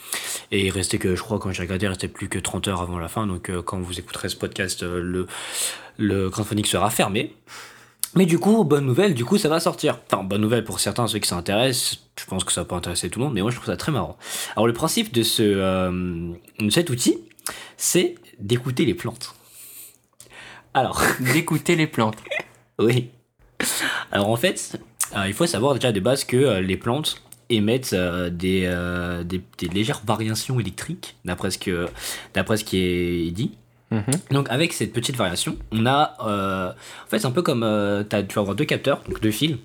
Et il restait que, je crois, quand j'ai regardé, il restait plus que 30 heures avant la fin. Donc, quand vous écouterez ce podcast, le, le crowdfunding sera fermé. Mais du coup, bonne nouvelle, du coup, ça va sortir. Enfin, bonne nouvelle pour certains, ceux qui s'intéressent. Je pense que ça pas intéresser tout le monde, mais moi, je trouve ça très marrant. Alors, le principe de, ce, euh, de cet outil, c'est d'écouter les plantes. Alors, d'écouter les plantes. [LAUGHS] oui. Alors en fait, il faut savoir déjà de base que euh, les plantes émettent euh, des, euh, des, des légères variations électriques, d'après ce, que, d'après ce qui est dit. Mhm. Donc avec cette petite variation, on a... euh, en fait c'est un peu comme... euh, tu vas avoir deux capteurs, donc deux fils,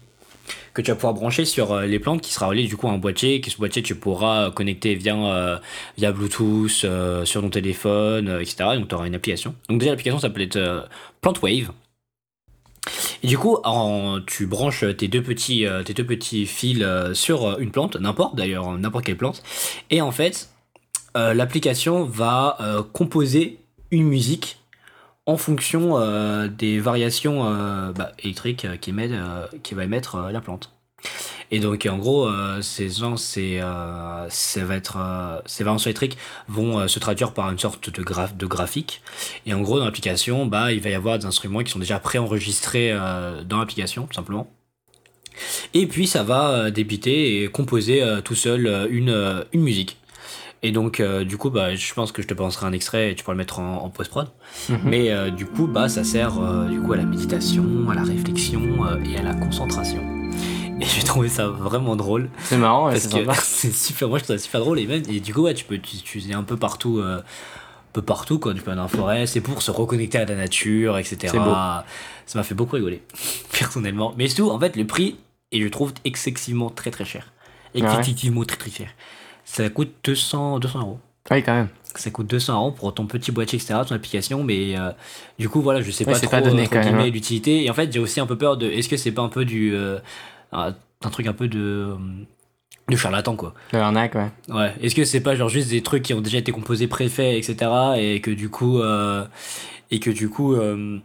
que tu vas pouvoir brancher sur euh, les plantes qui sera relié du coup à un boîtier, que ce boîtier tu pourras euh, connecter via, euh, via Bluetooth euh, sur ton téléphone, euh, etc. Donc tu auras une application. Donc déjà l'application s'appelle euh, PlantWave. Du coup, tu branches tes deux petits, euh, fils euh, sur euh, une plante, n'importe d'ailleurs, n'importe quelle plante. Et en fait, l'application va composer une musique en fonction des variations bah, électriques qui va émettre la plante. Et donc en gros, euh, ces gens, c'est, euh, ça va être, euh, ces électriques vont se traduire par une sorte de, graph- de graphique. Et en gros, dans l'application, bah, il va y avoir des instruments qui sont déjà préenregistrés dans l'application, tout simplement. Et puis ça va débiter et composer tout seul une, une musique. Et donc, euh, du coup, bah, je pense que je te penserai un extrait et tu pourras le mettre en, en post-prod. Mhm. Mais euh, du coup, bah, ça sert euh, du coup à la méditation, à la réflexion et à la concentration. Et j'ai trouvé ça vraiment drôle. C'est marrant, ouais, parce c'est que sympa. [LAUGHS] c'est super, moi je trouve ça super drôle. Et, même, et du coup, ouais, tu peux utiliser un peu partout. euh, un peu partout, quoi. Tu peux aller dans la forêt, c'est pour se reconnecter à la nature, etc. Beau. Ça m'a fait beaucoup rigoler, [LAUGHS] personnellement. Mais surtout, en fait, le prix, et je trouve excessivement très très cher. Ah ouais Excessivement très très cher. Ça coûte 200, 200 euros. Oui, quand même. Ça coûte 200 euros pour ton petit boîtier, etc., ton application, mais euh, du coup, voilà, je sais Ouais, pas trop pas donné, entre quand même, guillemets, hein. l'utilité. Et en fait, j'ai aussi un peu peur de. Est-ce que c'est pas un peu du. euh, un, un truc un peu de. de charlatan, quoi. Le arnaque, ouais. Ouais. Est-ce que c'est pas genre juste des trucs qui ont déjà été composés, préfaits, etc., et que du coup. euh, et que du coup. euh,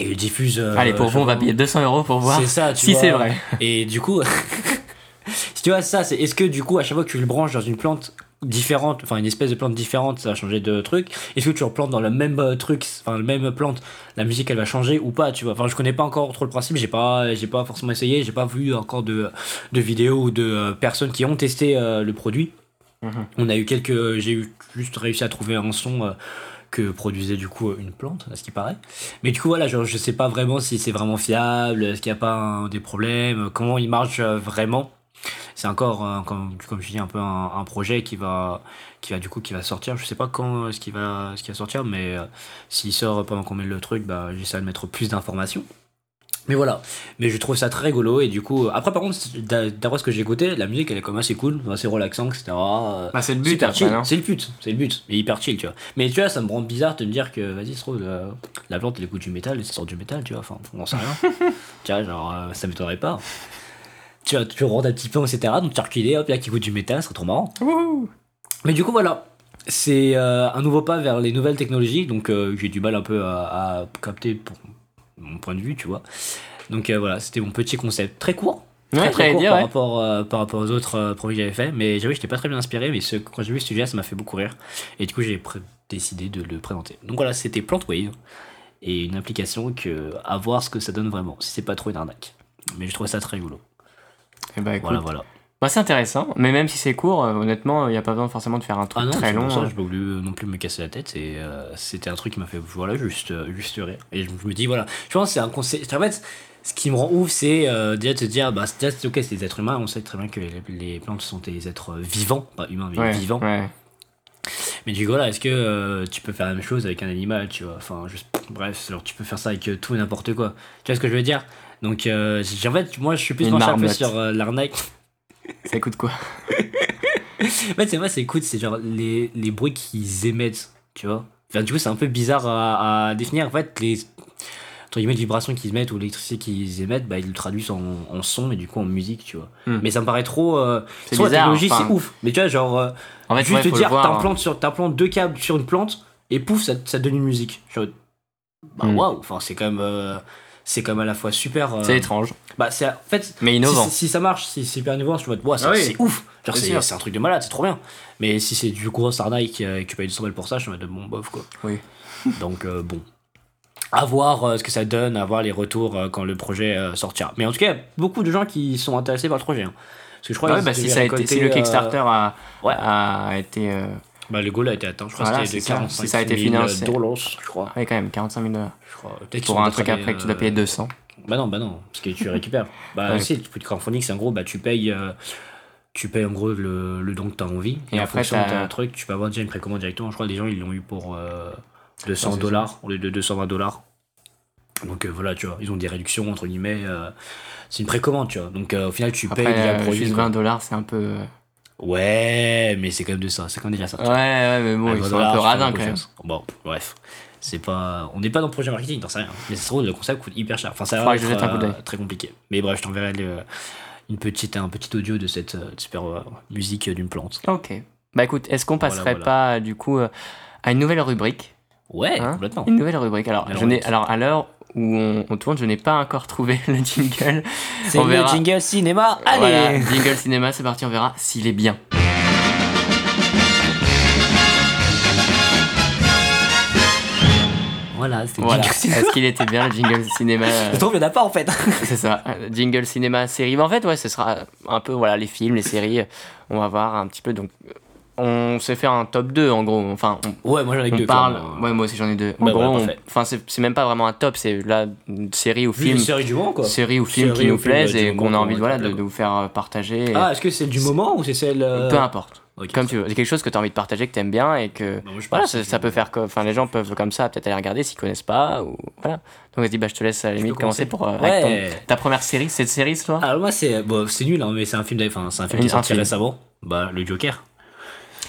et ils diffusent. euh, Allez, pour vous, on va payer 200 euros pour voir C'est ça, tu si c'est vrai. Et du coup, [LAUGHS] si tu vois ça, c'est est-ce que du coup, à chaque fois que tu le branches dans une plante différente, enfin une espèce de plante différente, ça va changer de truc. Est-ce que tu replantes dans le même euh, truc, enfin le même plante, la musique elle va changer ou pas, tu vois? Enfin, je connais pas encore trop le principe, j'ai pas, j'ai pas forcément essayé, j'ai pas vu encore de, de vidéos ou de euh, personnes qui ont testé euh, le produit. Mhm. On a eu quelques, j'ai eu juste réussi à trouver un son. que produisait du coup une plante, à ce qui paraît. Mais du coup, voilà, genre, je sais pas vraiment si c'est vraiment fiable, est-ce qu'il n'y a pas un- des problèmes, comment il marche vraiment. C'est encore, euh, comme, comme je dis, un peu un, un projet qui va, qui va du coup qui va sortir. Je sais pas quand est-ce qu'il va, ce qui va sortir, mais euh, s'il sort pendant qu'on met le truc, bah, j'essaie de mettre plus d'informations. Mais voilà, mais je trouve ça très rigolo et du coup, après par contre, d'a- d'après ce que j'ai écouté, la musique elle est quand même assez cool, assez relaxant, etc. Euh, Bah, c'est le but, c'est le but, c'est le but, mais hyper chill, tu vois. Mais tu vois, ça me rend bizarre de me dire que, vas-y, se trouve, la, la plante elle écoute du métal et ça sort du métal, tu vois, enfin, on n'en sait rien. [LAUGHS] tu vois, genre, ça m'étonnerait pas. Tu tu rentres un petit peu, etc. Donc tu as reculé, hop, là qui écoute du métal, ce serait trop marrant. Mais du coup, voilà. C'est euh, un nouveau pas vers les nouvelles technologies, donc euh, j'ai du mal un peu à, à capter pour mon point de vue, tu vois. Donc euh, voilà, c'était mon petit concept. Très court. Ouais, Très, très j'allais court dire, par, ouais. rapport, par rapport aux autres projets que j'avais fait. Mais j'avoue, j'étais pas très bien inspiré, mais ce- quand j'ai vu ce sujet, ça m'a fait beaucoup rire. Et du coup, j'ai décidé de le présenter. Donc voilà, c'était PlantWave. Et une application que, à voir ce que ça donne vraiment, si c'est pas trop une arnaque. Mais je trouvais ça très rigolo. Et bah, écoute. Voilà, voilà. Bah, c'est intéressant, mais même si c'est court, euh, honnêtement, il n'y a pas besoin forcément de faire un truc Ah non, très long. pour ça que je pas voulu non plus me casser la tête et euh, c'était un truc qui m'a fait voilà juste euh, juste rire et je, je me dis voilà je pense que c'est un concept en fait ce qui me rend ouf c'est euh, déjà de te dire bah c'est c'est ok c'est des êtres humains on sait très bien que les, les plantes sont des êtres vivants pas humains mais Ouais, vivants ouais. mais du coup voilà est-ce que euh, tu peux faire la même chose avec un animal tu vois enfin juste bref alors tu peux faire ça avec euh, tout et n'importe quoi tu vois ce que je veux dire? Donc euh, en fait moi je suis plus penché un peu sur euh, l'arnaque [LAUGHS] Ça coûte quoi? [LAUGHS] En fait, c'est vrai, c'est écoute, c'est genre les, les bruits qu'ils émettent, tu vois. Enfin, du coup, c'est un peu bizarre à, à définir. En fait, les entre guillemets, vibrations qu'ils émettent ou l'électricité qu'ils émettent, bah, ils le traduisent en, en son et du coup en musique, tu vois. Hmm. Mais ça me paraît trop. Euh, C'est soit la bizarre, technologie, enfin. c'est ouf. Mais tu vois, genre, euh, En fait, juste ouais, te dire, voir. hein. t'implantes, sur, t'implantes deux câbles sur une plante et pouf, ça, ça donne une musique. Genre, bah Hmm. waouh, enfin, c'est quand même. Euh, c'est quand même à la fois super. euh, C'est étrange, bah, c'est en fait, mais innovant. si, si ça marche, si c'est hyper innovant, je me dis, ouais, c'est Ah oui. ouf. Genre, C'est c'est sûr. c'est un truc de malade, c'est trop bien. Mais si c'est du gros euh, et que tu payes 200 balles pour ça, je me dis, bon, bof, quoi. Oui. [LAUGHS] Donc, euh, bon. À voir euh, ce que ça donne, à voir les retours euh, quand le projet euh, sortira. Mais en tout cas, il y a beaucoup de gens qui sont intéressés par le projet. hein. Parce que je crois Ouais, que bah, si, ça a été, si le Kickstarter a, ouais. a été. Euh, bah, le goal a été atteint. Je crois Voilà, que c'était de c'est ça. 45 Si ça a été 000 financé. dollars, je crois. Ouais, quand même, 45 000 dollars. Pour un truc après que tu dois payer euh, 200. Bah non, bah non, parce que tu récupères. [LAUGHS] Bah Ouais. aussi, le crowdfunding, c'est en gros, bah tu payes, euh, tu payes en gros le, le don que tu as envie. Et Et, en après, fonction de ton truc, tu peux avoir déjà une précommande directement. Je crois que les gens, ils l'ont eu pour euh, Ouais, 200 c'est dollars au lieu de 220 dollars. Donc euh, voilà, tu vois, ils ont des réductions, entre guillemets. euh, c'est une précommande, tu vois. Donc euh, au final, tu payes Après, déjà euh, produit. juste quoi. 20 dollars, c'est un peu. Ouais, mais c'est quand même de ça. C'est quand même déjà ça. Ouais, ouais, mais bon, ils 20 sont un peu radins quand même. Bon, bref. C'est pas... On n'est pas dans le projet marketing, t'en sais rien. Mais ça se trouve, le concept coûte hyper cher. Enfin, ça va être euh, très compliqué. Mais bref, je t'enverrai le- une petite, un petit audio de cette euh, super euh, musique d'une plante. Ok. Bah écoute, est-ce qu'on passerait voilà. pas du coup à une nouvelle rubrique? Ouais, Hein? complètement. Une nouvelle rubrique. Alors, Alors, je n'ai, alors à l'heure où on, on tourne, je n'ai pas encore trouvé [LAUGHS] le jingle. C'est on le verra. jingle cinéma. Allez Voilà, jingle cinéma, c'est parti, on verra s'il est bien. Voilà, c'est le Voilà. jingle cinéma. Est-ce [LAUGHS] qu'il était bien le jingle cinéma euh, Je trouve qu'il n'y en a pas en fait. [LAUGHS] C'est ça, jingle cinéma série. Bah, en fait, ouais, ce sera un peu voilà les films, les séries. On va voir un petit peu. Donc, on s'est fait un top 2 en gros. Enfin, on, Ouais, moi j'en ai on deux. parle. Ouais, moi aussi j'en ai deux. En Bah, gros, voilà, on- parfait. enfin, c'est c'est même pas vraiment un top. C'est là une série ou film, séries du moment quoi. série ou film qui Série ou nous du et qu'on a envie voilà de, de vous faire euh, partager. Ah, est-ce que c'est du moment ou c'est celle. euh, Peu importe. Comme ça tu veux. C'est quelque chose que tu as envie de partager, que tu aimes bien et que. Bah, moi, je Voilà, ça, que ça peut faire. Enfin, les gens peuvent comme ça peut-être aller regarder s'ils connaissent pas. Ou, voilà. Donc, vas-y, bah, je te laisse à la limite commencer pour. euh, avec ton- Ouais. ta première série. Cette série, c'est toi Alors moi c'est bon, c'est nul hein, mais c'est un film enfin, c'est un film qui est sorti récemment. Bah le Joker.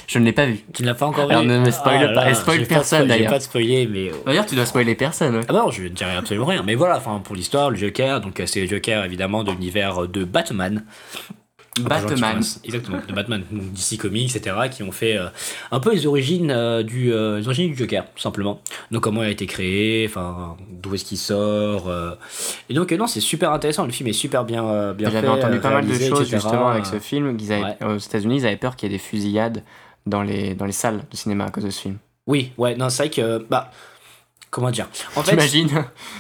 Je ne l'ai pas vu. Tu ne l'as pas encore Alors, vu ne me spoil Ah pas, et spoil personne, spoil- Je d'ailleurs. vais pas spoiler mais euh, D'ailleurs, tu dois spoiler personne. Ah non, je ne dirai absolument rien. Mais voilà, enfin pour l'histoire, le Joker, donc euh, c'est le Joker évidemment de l'univers de Batman. Batman. Exactement, de Batman, [LAUGHS] DC Comics, etc., qui ont fait euh, un peu les origines, euh, du, euh, les origines du Joker, tout simplement. Donc comment il a été créé, enfin d'où est-ce qu'il sort. euh. Et donc euh, non, c'est super intéressant, le film est super bien, euh, bien fait. J'avais entendu euh, pas mal de choses etc. justement avec ce film. Avaient, Ouais. Aux États-Unis, ils avaient peur qu'il y ait des fusillades dans les, dans les salles de cinéma à cause de ce film. Oui, ouais, non, c'est vrai que, bah, comment dire? En fait, T'imagines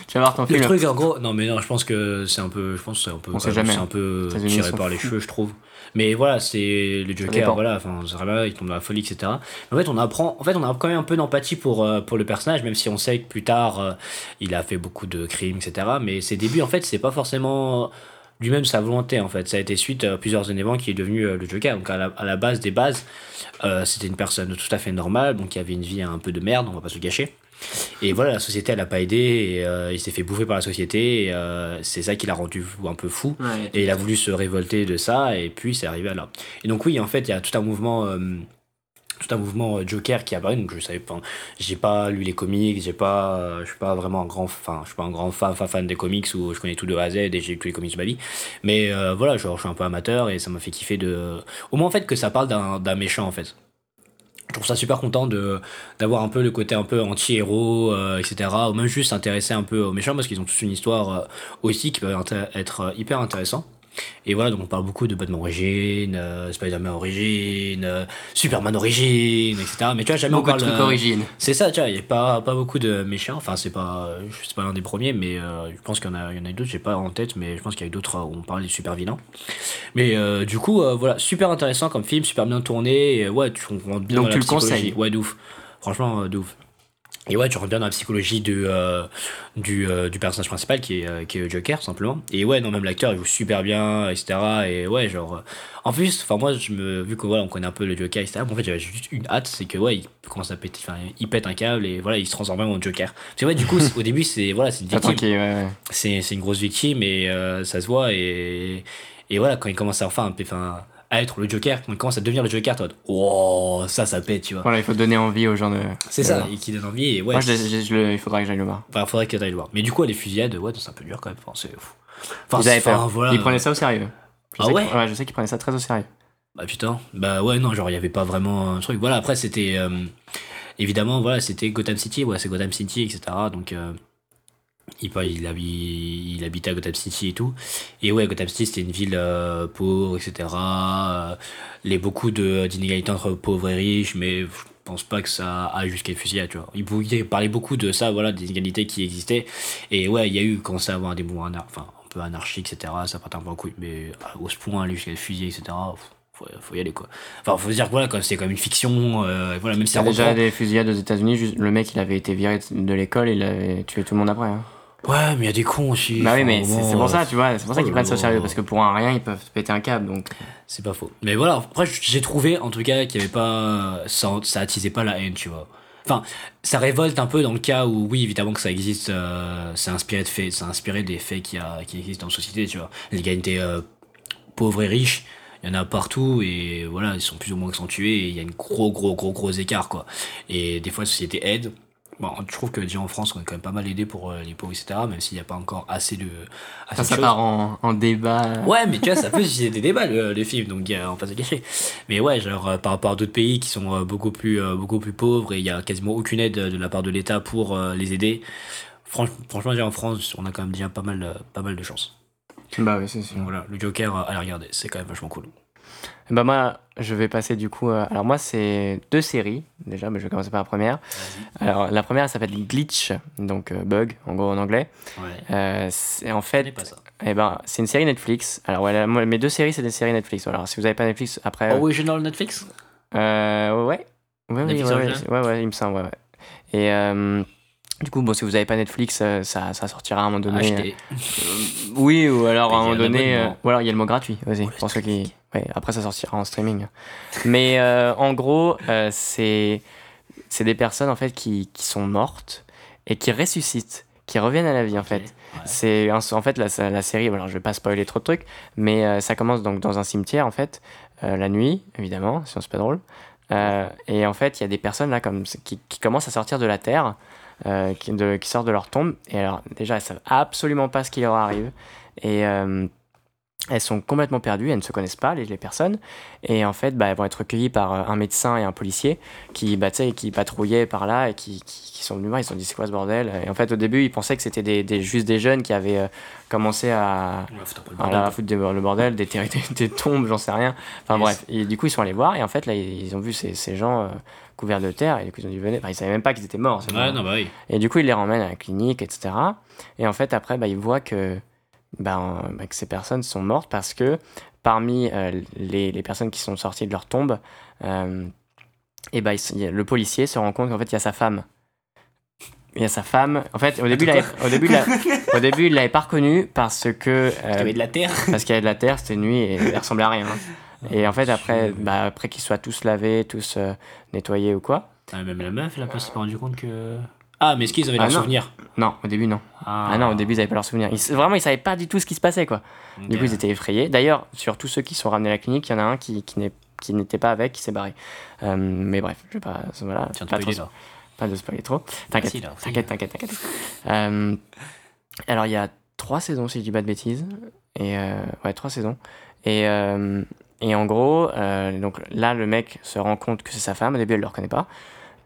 Tu vas voir ton Le film. truc en gros, non mais non, je pense que c'est un peu, je pense c'est un peu, On sait même, jamais, c'est hein. un peu États-Unis tiré par les cheveux, je trouve. Mais voilà, c'est le. Joker, voilà, enfin, il tombe dans la folie, etc. Mais en fait, on apprend, en fait, on a quand même un peu d'empathie pour euh, pour le personnage, même si on sait que plus tard, euh, il a fait beaucoup de crimes, etc. Mais ses débuts, en fait, c'est pas forcément lui-même sa volonté en fait ça a été suite à plusieurs événements qui est devenu euh, le Joker donc à la, à la base des bases euh, c'était une personne tout à fait normale donc qui avait une vie un peu de merde on va pas se le gâcher Et voilà, la société, elle a pas aidé, et euh, il s'est fait bouffer par la société, et c'est ça qui l'a rendu un peu fou. Ouais. Et il a voulu se révolter de ça, et puis c'est arrivé à là. Et donc, oui, en fait, il y a tout un mouvement. Tout un mouvement euh, Joker qui apparaît donc je savais pas j'ai pas lu les comics j'ai pas euh, je suis pas vraiment un grand enfin je suis pas un grand fan fan, fan des comics où je connais tout de A à Z et j'ai lu tous les comics de ma vie mais euh, voilà genre je suis un peu amateur et ça m'a fait kiffer de au moins en fait que ça parle d'un méchant en fait. Je trouve ça super content de d'avoir un peu le côté un peu anti-héros etc ou même juste s'intéresser un peu aux méchants parce qu'ils ont tous une histoire aussi qui peut être euh, hyper intéressant et voilà donc on parle beaucoup de Batman origine euh, Spider-Man origine euh, Superman origine etc mais tu vois jamais on Beaucoup de parle trucs euh, c'est ça, tu vois, il n'y a pas, pas beaucoup de méchants. Enfin, c'est pas, c'est pas l'un des premiers, mais euh, je pense qu'il y en a, il y en a d'autres, j'ai pas en tête, mais je pense qu'il y a d'autres euh, où on parle des super vilains. Mais du coup, voilà, super intéressant comme film, super bien tourné. Et, ouais, tu rentres bien Donc dans tu la le conseilles. Ouais, de ouf. Franchement, de ouf. Et ouais, tu bien dans la psychologie de, euh, du, euh, du personnage principal qui est, euh, qui est Joker, simplement. Et ouais, non, même l'acteur, il joue super bien, etc. Et ouais, genre. en plus, enfin, moi, je me, vu que voilà, on connaît un peu le Joker, etc. En fait, j'avais juste une hâte, c'est que ouais, il commence à péter, enfin, il pète un câble et voilà, il se transforme en Joker. Parce que ouais, du coup, [LAUGHS] au début, c'est voilà, c'est une victime ouais, ouais. c'est une grosse victime et euh, ça se voit et, et voilà quand il commence à enfin, enfin à être le Joker quand il commence à devenir le Joker toi oh ça ça pète tu vois Voilà, il faut donner envie aux gens de. c'est ça et qui donne envie et ouais Moi, je, je le- il faudra que j'aille le voir. enfin, faudrait que t'ailles le voir mais du coup les fusillades ouais c'est un peu dur quand même enfin, c'est fou enfin, Ils avaient c'est- enfin, peur. voilà Ils prenaient ça au sérieux. Je Ah ouais Ouais, je sais qu'ils prenaient ça très au sérieux. Bah putain, bah ouais non genre il y avait pas vraiment un truc. Voilà après c'était euh, évidemment voilà c'était Gotham City, ouais c'est Gotham City etc. Donc euh, il, il, il à Gotham City et tout. Et ouais Gotham City c'était une ville euh, pauvre etc. Euh, les beaucoup de d'inégalités entre pauvres et riches mais je pense pas que ça aille jusqu'à une fusillade tu vois. Il il parlait beaucoup de ça voilà des inégalités qui existaient et ouais il y a eu commencé à avoir des mouvements enfin un peu anarchiques etc. Ça partait un peu en couille mais euh, au ce point aller jusqu'à le fusil etc. Faut, faut y aller quoi. Enfin, faut se dire que voilà, c'est comme une fiction. euh, voilà, même si ça déjà reprend- des fusillades aux États-Unis. Le mec, il avait été viré de l'école, il avait tué tout le monde après. hein. Ouais, mais il y a des cons aussi. Bah oui, mais c'est pour ça, euh, tu vois. C'est pour ça oh qu'ils là prennent ça au sérieux. Parce que pour un rien, ils peuvent péter un câble. Donc, C'est pas faux. Mais voilà, après, j'ai trouvé en tout cas qu'il y avait pas. Ça, ça attisait pas la haine, tu vois. Enfin, ça révolte un peu dans le cas où, oui, évidemment que ça existe, euh, c'est inspiré de faits, c'est inspiré des faits qui, a, qui existent dans la société, tu vois. L'égalité euh, pauvre et riche, il y en a partout et voilà, ils sont plus ou moins accentués et il y a une gros, gros, gros, gros écart, quoi. Et des fois, la société aide. Bon, je trouve que déjà en France, on est quand même pas mal aidé pour euh, les pauvres, etc., même s'il n'y a pas encore assez de. Assez ça, de part en, en débat. Ouais, mais tu vois, ça peut susciter des débats, le, le film, donc on peut se cacher. Mais ouais, genre, euh, par rapport à d'autres pays qui sont euh, beaucoup, plus, beaucoup plus pauvres et il y a quasiment aucune aide de la part de l'État pour les aider, franch- franchement, déjà en France, on a quand même déjà pas mal, pas mal de chance. Bah oui, c'est sûr. Donc voilà, le Joker, allez regarder, c'est quand même vachement cool. Bah moi, je vais passer du coup. euh, alors moi, c'est deux séries déjà, mais je vais commencer par la première. Alors la première, elle s'appelle Glitch, donc euh, bug en gros en anglais. Ouais. Euh, c'est en fait, pas ça. eh ben, c'est une série Netflix. Alors voilà, moi, mes deux séries, c'est des séries Netflix. Alors si vous avez pas Netflix, après. euh, Original Netflix? Euh, ouais. Ouais, oui, Netflix ouais, ouais, ouais, ouais, il me semble, ouais, ouais. Et euh, du coup, bon, si vous avez pas Netflix, euh, ça, ça sortira à un moment donné. Acheter. Euh, oui, ou alors à un moment donné. euh, ou alors il y a le mot gratuit aussi, Oh, pour ceux qui. streaming. Ouais, après, ça sortira en streaming. Mais euh, en gros, euh, c'est des personnes en fait qui, qui sont mortes et qui ressuscitent, qui reviennent à la vie en fait. Ouais. C'est en fait la, la série. Alors je vais pas spoiler trop de trucs, mais ça commence donc dans un cimetière en fait la nuit évidemment, sinon c'est pas drôle. Et en fait il y a des personnes là comme qui, qui commencent à sortir de la terre, qui, de- qui sortent de leur tombe. Et alors déjà elles savent absolument pas ce qui leur arrive et euh, elles sont complètement perdues, elles ne se connaissent pas, les, les personnes. Et en fait, bah, elles vont être recueillies par euh, un médecin et un policier qui, bah, qui patrouillaient par là et qui, qui, qui sont venus voir. Ils se sont dit, c'est quoi ce bordel? Et en fait, au début, ils pensaient que c'était des, des- juste des jeunes qui avaient euh, commencé à, bordel. à foutre des- le bordel, déterrer [LAUGHS] des, des tombes, j'en sais rien. Enfin Yes. bref, et du coup, ils sont allés voir. Et en fait, là, ils ils ont vu ces, ces gens euh, couverts de terre. Et du coup, ils ont dit, venez. Enfin, ils savaient même pas qu'ils étaient morts. Ouais, non, bah oui. Et du coup, il les ramène à la clinique, etc. Et en fait, après, bah, il voit que, ben, bah, que ces personnes sont mortes parce que parmi euh, les, les personnes qui sont sorties de leur tombe, euh, et il il y a- le policier se rend compte qu'en fait, il y a sa femme. Il y a sa femme. En fait, au début, il au début, l'a- au début, il l'avait pas reconnu parce que euh, Il y avait de la terre. parce qu'il y avait de la terre, c'était nuit et elle ressemblait à rien. hein. Et en fait, après, bah, après qu'ils soient tous lavés, tous euh, nettoyés ou quoi, Ah, même la meuf, elle a pas s'est pas rendu compte que. Ah, mais est-ce qu'ils avaient Ah, leur non. souvenir Non, au début, non. Ah, non, au début, ils n'avaient pas leur souvenir. Ils, vraiment, ils savaient pas du tout ce qui se passait, quoi. Du coup, ils étaient effrayés. D'ailleurs, sur tous ceux qui sont ramenés à la clinique, il y en a un qui, n'était pas avec, qui s'est barré. Euh, mais bref, je vais pas. Voilà, Tiens, pas, trop- là. pas de spoiler trop. T'inquiète, si. t'inquiète, t'inquiète, t'inquiète. Euh, alors, il y a trois saisons, si je dis pas de bêtises. Et euh, ouais, trois saisons. Et, euh, et en gros, euh, donc là, le mec se rend compte que c'est sa femme. Au début, elle le reconnaît pas.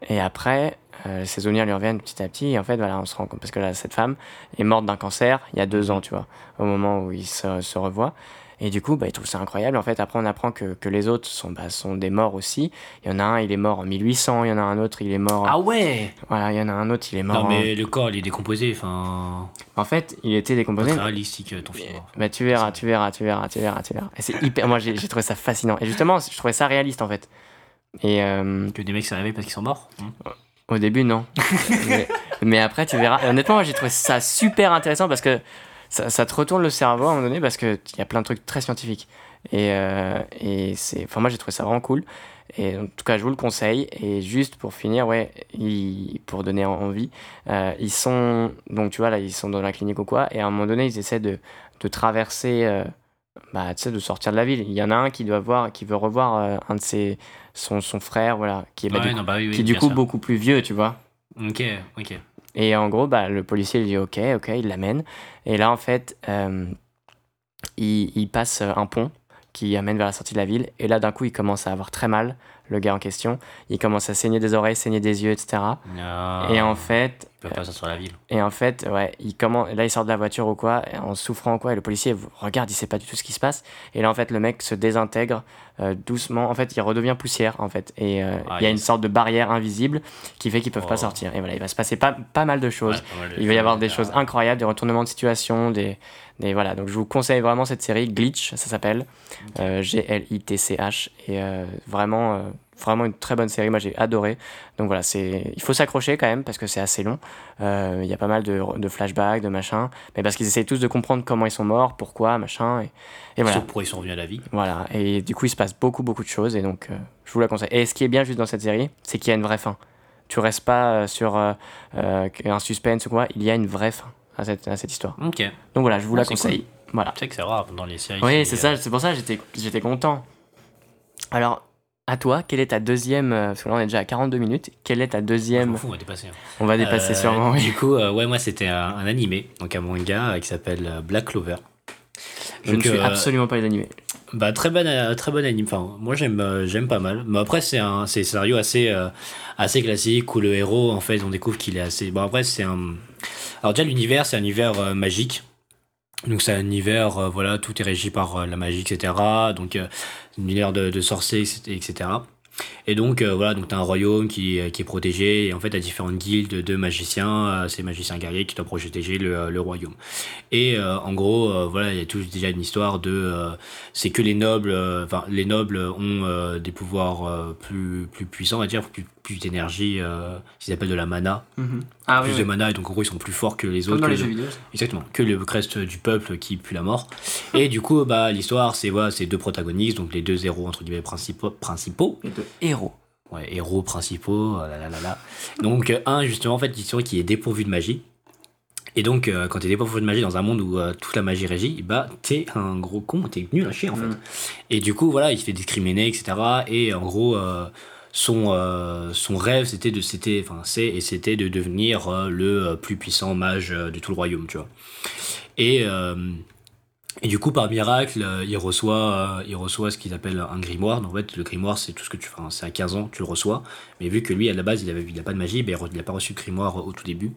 Et après, euh, les saisonniers lui reviennent petit à petit. Et en fait, voilà, on se rend compte. Parce que là, cette femme est morte d'un cancer il y a deux ans, tu vois, au moment où ils se, se revoient. Et du coup, bah, il trouve ça incroyable. En fait, après, on apprend que, que les autres sont, bah, sont des morts aussi. Il y en a un, il est mort en 1800. Il y en a un autre, il est mort. Ah ouais Voilà, il y en a un autre, il est mort. Non, en- mais le corps, il est décomposé. Enfin, En fait, il était décomposé. très réalistique, ton film. Bah, tu verras, tu verras, tu verras, tu verras, tu verras. Et c'est hyper. Moi, j'ai trouvé ça fascinant. Et justement, je trouvais ça réaliste, en fait. Et euh, Que des mecs s'est réveillé parce qu'ils sont morts hein au début, non. [LAUGHS] mais, mais après, tu verras. Et honnêtement, moi, j'ai trouvé ça super intéressant parce que ça, ça te retourne le cerveau à un moment donné parce qu'il y a plein de trucs très scientifiques. Et, euh, et c'est. Enfin, moi, j'ai trouvé ça vraiment cool. Et en tout cas, je vous le conseille. Et juste pour finir, ouais, ils- pour donner en- envie, euh, ils sont. Donc, tu vois, là, ils sont dans la clinique ou quoi. Et à un moment donné, ils essaient de, de traverser. Bah, de sortir de la ville. Il y en a un qui doit voir, qui veut revoir euh, un de ses. Son, son frère, voilà, qui est, bah, Ouais, du, non, bah oui, oui, qui du coup sûr. beaucoup plus vieux, tu vois. Ok, ok. Et en gros, bah, le policier lui dit ok, ok, il l'amène. Et là, en fait, euh, il, il passe un pont qui amène vers la sortie de la ville. Et là, d'un coup, il commence à avoir très mal, le gars en question. Il commence à saigner des oreilles, saigner des yeux, etc. Ah, Et en fait, Il peut pas sortir de la ville. et en fait, ouais, il commence, là, il sort de la voiture ou quoi, en souffrant ou quoi, et le policier regarde, il sait pas du tout ce qui se passe. Et là, en fait, le mec se désintègre euh, doucement. En fait, il redevient poussière, en fait. Et euh, Ah, il y a yes. une sorte de barrière invisible qui fait qu'ils peuvent pas Oh. sortir. Et voilà, il va se passer pas, pas mal de choses. Ouais, Il va y avoir des choses. incroyables, des retournements de situation, des, des voilà. Donc je vous conseille vraiment cette série Glitch, ça s'appelle euh, G-L-I-T-C-H et euh, vraiment euh, vraiment une très bonne série. Moi j'ai adoré. Donc voilà, c'est il faut s'accrocher quand même parce que c'est assez long. Euh, Il y a pas mal de, de flashbacks, de machin, mais parce qu'ils essayent tous de comprendre comment ils sont morts, pourquoi, machin et, et voilà. Sauf pourquoi ils sont revenus à la vie. Voilà, et du coup, il se passe beaucoup, beaucoup de choses, et donc, euh, je vous la conseille. Et ce qui est bien juste dans cette série, c'est qu'il y a une vraie fin. Tu restes pas euh, sur euh, un suspense ou quoi, il y a une vraie fin à cette, à cette histoire. Ok. Donc voilà, je vous Ah, la c'est conseille. Voilà. Tu sais que c'est rare dans les séries. Oui, c'est ça, c'est pour ça que j'étais, j'étais content. Alors, à toi, quelle est ta deuxième, euh, parce que là on est déjà à 42 minutes, quelle est ta deuxième fous, on va dépasser. hein. On va dépasser Euh, sûrement, oui. Du coup, euh, ouais, moi c'était un, un animé, donc un manga qui s'appelle Black Clover. Je ne donc, suis euh, absolument pas les animés. Bah très bon, très bon anime. Enfin, moi j'aime, j'aime pas mal. Mais après c'est un, c'est un scénario assez, assez classique où le héros en fait on découvre qu'il est assez. Bon après c'est un. Alors déjà l'univers c'est un univers magique. Donc c'est un univers euh, voilà tout est régi par euh, la magie etc. Donc euh, un univers de, de sorciers etc. Et donc euh, voilà donc t'as un royaume qui, qui est protégé et en fait t'as différentes guildes de magiciens, ces magiciens guerriers qui doivent protéger le, le royaume. Et en gros, voilà, il y a toujours déjà une histoire de, c'est que les nobles, enfin les nobles ont des pouvoirs plus plus puissants, va dire, plus plus d'énergie, euh, qu'ils appellent de la mana, Ah plus de mana, et donc en gros ils sont plus forts que les autres. que le- vidéo. Exactement, que le reste du peuple qui pue la mort. Et du coup, bah l'histoire, c'est voilà, c'est deux protagonistes, donc les deux héros entre guillemets principaux, principaux, Et de héros. ouais, héros principaux, oh là là là là. Donc euh, un justement en fait l'histoire qui est dépourvu de magie. Et donc euh, quand t'es dépourvu de magie dans un monde où euh, toute la magie régit, bah t'es un gros con, t'es nul à chier en fait. Mm. Et du coup voilà, il se fait discriminer etc. Et en gros euh, son euh, son rêve c'était de c'était enfin c'est et c'était de devenir euh, le euh, plus puissant mage de tout le royaume tu vois. Et et du coup, par miracle, il reçoit, il reçoit ce qu'il appelle un grimoire. Donc, en fait, le grimoire, c'est tout ce que tu fais. C'est à 15 ans, tu le reçois. Mais vu que lui, à la base, il avait, il a pas de magie, ben, il n'a pas reçu de grimoire au tout début.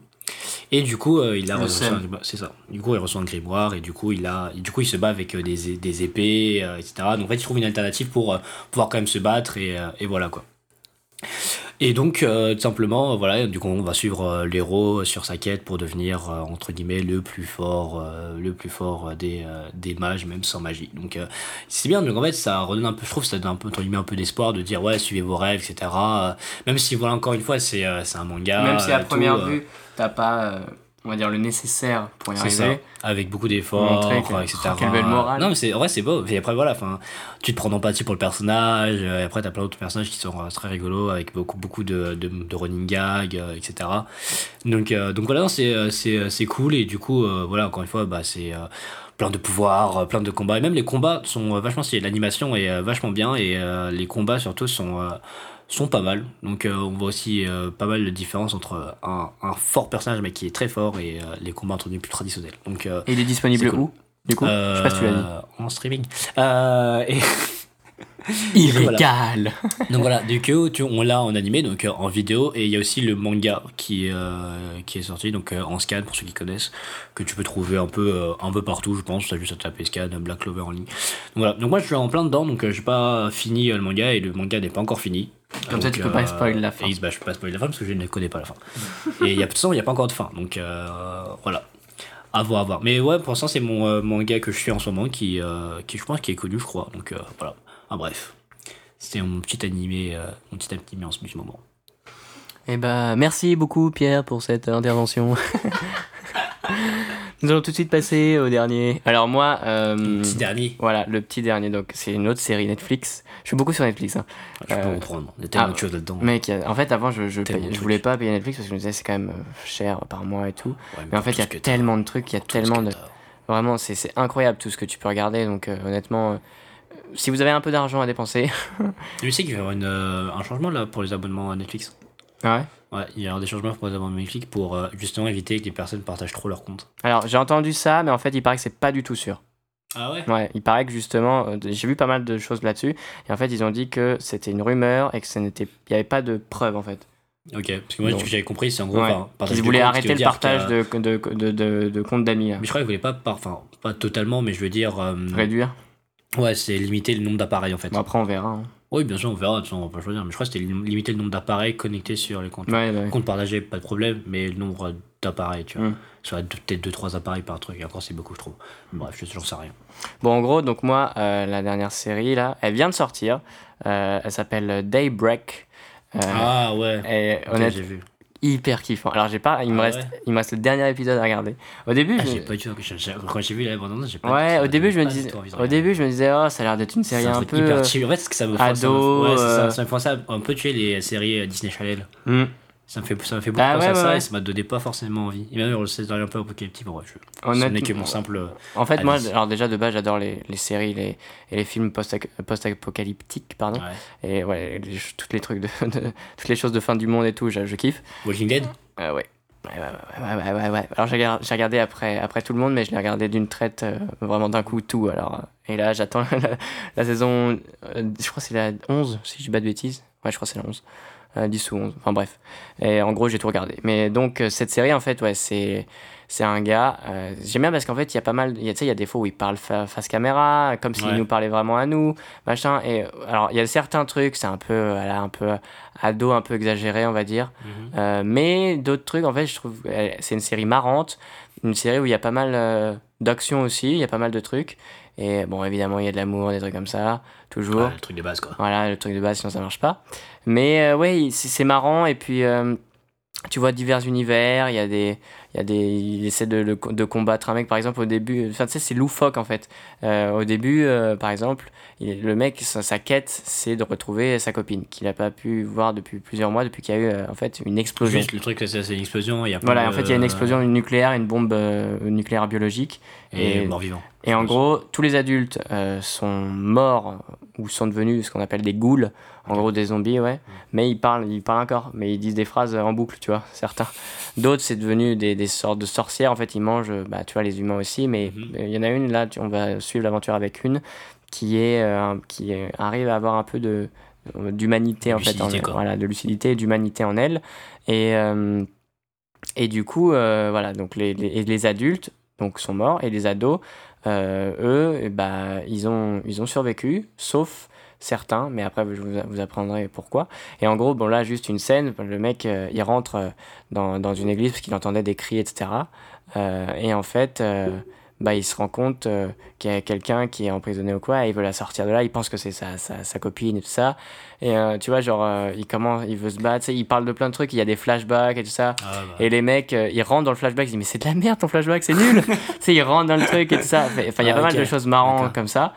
Et du coup, euh, il a Le reçu un grimoire. C'est ça. Du coup, il reçoit un grimoire et du coup, il a, du coup, il se bat avec euh, des, des épées, euh, etc. Donc, en fait, il trouve une alternative pour pouvoir quand même se battre et, et voilà quoi. Et donc, euh, tout simplement, euh, voilà, du coup, on va suivre euh, l'héros sur sa quête pour devenir, euh, entre guillemets, le plus fort, le plus fort des, des mages, même sans magie. Donc, c'est bien, donc en fait, ça redonne un peu, je trouve, ça donne un peu, entre guillemets, un peu d'espoir de dire, ouais, suivez vos rêves, etc. Même si, voilà, encore une fois, c'est un manga. Même si à première tout, vue, t'as pas. On va dire, le nécessaire pour y C'est ça, arriver. avec beaucoup d'efforts, etc. quelle belle morale. Non, mais c'est, en vrai, c'est beau. Et après, voilà, enfin, tu te prends d'empathie pour le personnage. euh, Et après, t'as plein d'autres personnages qui sont euh, très rigolos, avec beaucoup, beaucoup de, de, de running gags, euh, etc. Donc, euh, donc voilà, c'est, c'est, cool. Et du coup, euh, voilà, encore une fois, bah, c'est. plein de pouvoirs, plein de combats. Et même les combats sont vachement stylés. L'animation est vachement bien et euh, les combats surtout sont, euh, sont pas mal. Donc euh, on voit aussi euh, pas mal de différences entre un, un fort personnage mais qui est très fort et euh, les combats entre guillemets plus traditionnels. Donc euh, Et il est disponible cool. où Du coup, je sais pas si tu l'as dit. euh, En streaming. Euh, et [LAUGHS] [LAUGHS] Illégal [LAUGHS] donc voilà, du coup, tu, on l'a en animé, donc euh, en vidéo, et il y a aussi le manga qui, est, euh, qui est sorti, donc euh, en scan pour ceux qui connaissent, que tu peux trouver un peu, euh, un peu partout, je pense. T'as juste à taper scan, Black Clover en ligne. Donc voilà, donc moi je suis en plein dedans, donc euh, j'ai pas fini euh, le manga et le manga n'est pas encore fini. Comme ça, Donc, tu peux pas spoil la fin. Et, bah, je peux pas spoiler la fin parce que je ne connais pas la fin. et il y a de toute façon, il n'y a pas encore de fin, donc euh, voilà. À voir, à voir. Mais ouais, pour l'instant, c'est mon euh, manga que je suis en ce moment qui, euh, qui je pense, qui est connu, je crois. Donc euh, voilà. Ah, bref. C'était mon petit animé, euh, mon petit animé en ce moment. Eh ben, merci beaucoup Pierre pour cette intervention. [LAUGHS] Nous allons tout de suite passer au dernier. Alors moi, euh, Petit dernier. voilà, le petit dernier, donc c'est une autre série Netflix. Je suis beaucoup sur Netflix. Hein. Je peux Euh, comprendre. Il y a tellement ah, de choses là-dedans. Mec, a- en fait, avant, je, je, je voulais pas payer Netflix parce que je me disais c'est quand même euh, cher par mois et tout. Ouais, Mais en fait, il y a tellement de trucs, il y a tellement de. Vraiment, c'est c'est incroyable tout ce que tu peux regarder. Donc, euh, honnêtement, euh, si vous avez un peu d'argent à dépenser. [LAUGHS] Tu sais qu'il va y avoir une, euh, un changement là pour les abonnements à Netflix? Ah ouais? Ouais, il y aura des changements abonnements à Netflix pour euh, justement éviter que les personnes partagent trop leur compte. Alors, j'ai entendu ça, mais en fait, il paraît que c'est pas du tout sûr. Ah ouais? Ouais, il paraît que justement, euh, j'ai vu pas mal de choses là-dessus. Et en fait, ils ont dit que c'était une rumeur et que ce n'était, il n'y avait pas de preuve en fait. Ok, parce que moi, Donc- ce que j'avais compris, c'est en gros. Ouais. enfin, de voulaient arrêter le partage a- de, de, de, de, comptes d'amis. Mais je crois qu'ils voulaient pas, par- enfin, pas totalement, mais je veux dire. euh, Réduire. Ouais, c'est limiter le nombre d'appareils en fait. Bon, après, on verra. hein. Oui, bien sûr, on verra, de toute façon, on va pas choisir. Mais je crois que c'était lim- limiter le nombre d'appareils connectés sur les comptes. Ouais, ouais. Compte partagé, pas de problème, mais le nombre d'appareils, tu vois. Mm. Peut-être 2-3 appareils par truc, et encore c'est beaucoup, je trouve. Bref, je j'en sais rien. Bon, en gros, donc moi, euh, la dernière série là, elle vient de sortir. Euh, elle s'appelle Daybreak. Euh, ah ouais, Et honnête, vu. Hyper kiffant. Alors, j'ai pas, il me Ah reste, ouais il me reste le dernier épisode à regarder. Au début, Ah, je- pas du tout. Quand j'ai vu la bande j'ai pas ouais, ça au début, je me disais, tout au début, je me disais, oh, ça a l'air d'être une série un un peu. hyper chill. En fait, ce que ça me fait, ça ado, me, ouais, c'est euh, ça, ça me fait penser à un peu tuer les séries euh, Disney Channel. hmm. Ça me fait, ça me fait beaucoup Ah penser ouais, à ça ouais, et ça m'a donné pas forcément envie. Et même le scénario un peu apocalyptique, bon, bref, je- ce n'est que mon simple. euh, En fait, moi, Alice. alors déjà de base, j'adore les, les séries les, et les films post- post-apocalyptiques, pardon. ouais. Et ouais, les, toutes les trucs de, [LAUGHS] de- toutes les choses de fin du monde et tout, je, je kiffe. Walking Dead? Euh, ouais. Ouais, ouais, ouais, ouais. Alors j'ai regardé, après, après tout le monde, mais je l'ai regardé d'une traite, euh, vraiment d'un coup tout. Alors, euh, et là, j'attends [LAUGHS] la, la saison, euh, je crois que c'est la 11, si je dis pas de bêtises. Ouais, je crois que c'est la 11. Euh, 10 ou 11, enfin bref. Et en gros, j'ai tout regardé. Mais donc, euh, cette série, en fait, ouais, c'est, c'est un gars. euh, j'aime bien parce qu'en fait, il y a pas mal. Tu sais, il y a des fois où il parle fa- face caméra, comme s'il Ouais. nous parlait vraiment à nous, machin. Et euh, alors, il y a certains trucs, c'est un peu, euh, voilà, un peu ado, un peu exagéré, on va dire. Mhm. Euh, mais d'autres trucs, en fait, je trouve euh, c'est une série marrante, une série où il y a pas mal euh, d'action aussi, il y a pas mal de trucs. Et bon, évidemment, il y a de l'amour, des trucs comme ça, toujours. Ouais, le truc de base, quoi. Voilà, le truc de base, sinon ça marche pas. Mais euh, ouais, c'est marrant. Et puis, euh, tu vois divers univers. Il y a des. Il, y a des, il essaie de, de, de combattre un mec, par exemple, au début. Enfin, tu sais, c'est loufoque en fait. Euh, au début, euh, par exemple, il- le mec, sa, sa quête, c'est de retrouver sa copine, qu'il n'a pas pu voir depuis plusieurs mois, depuis qu'il y a eu euh, en fait une explosion. Juste le truc, c'est une explosion. Il y a Voilà, plein en de- fait, il y a une explosion nucléaire, une bombe euh, nucléaire biologique. Et, et- mort-vivant. Et en gros, tous les adultes euh, sont morts ou sont devenus ce qu'on appelle des ghouls, en gros des zombies, ouais. Mais ils parlent, ils parlent encore, mais ils disent des phrases en boucle, tu vois, certains. D'autres, c'est devenu des, des sortes de sorcières, en fait, ils mangent, bah, tu vois, les humains aussi, mais Mhm. il y en a une, là, tu- on va suivre l'aventure avec une, qui, est, euh, qui arrive à avoir un peu de d'humanité en fait en voilà de lucidité et d'humanité en elle. Et euh, et du coup euh, voilà donc les, les, les adultes donc sont morts. Et les ados euh, eux bah ils ont ils ont survécu sauf certains. Mais après je vous, vous apprendrai pourquoi. Et en gros bon là juste une scène. Le mec euh, il rentre euh, dans, dans une église parce qu'il entendait des cris etc Euh, et en fait euh, bah, il se rend compte euh, qu'il y a quelqu'un qui est emprisonné ou quoi, et il veut la sortir de là, il pense que c'est sa, sa, sa copine et tout ça. Et euh, tu vois, genre, euh, il commence, il veut se battre, il parle de plein de trucs, il y a des flashbacks et tout ça. Ah, bah. Et les mecs, ils rentrent dans le flashback, ils disent, mais c'est de la merde ton flashback, c'est nul! [LAUGHS] tu sais, ils rentrent dans le truc et tout ça. Enfin, il y a Ah, pas mal ok. de choses marrantes comme ça.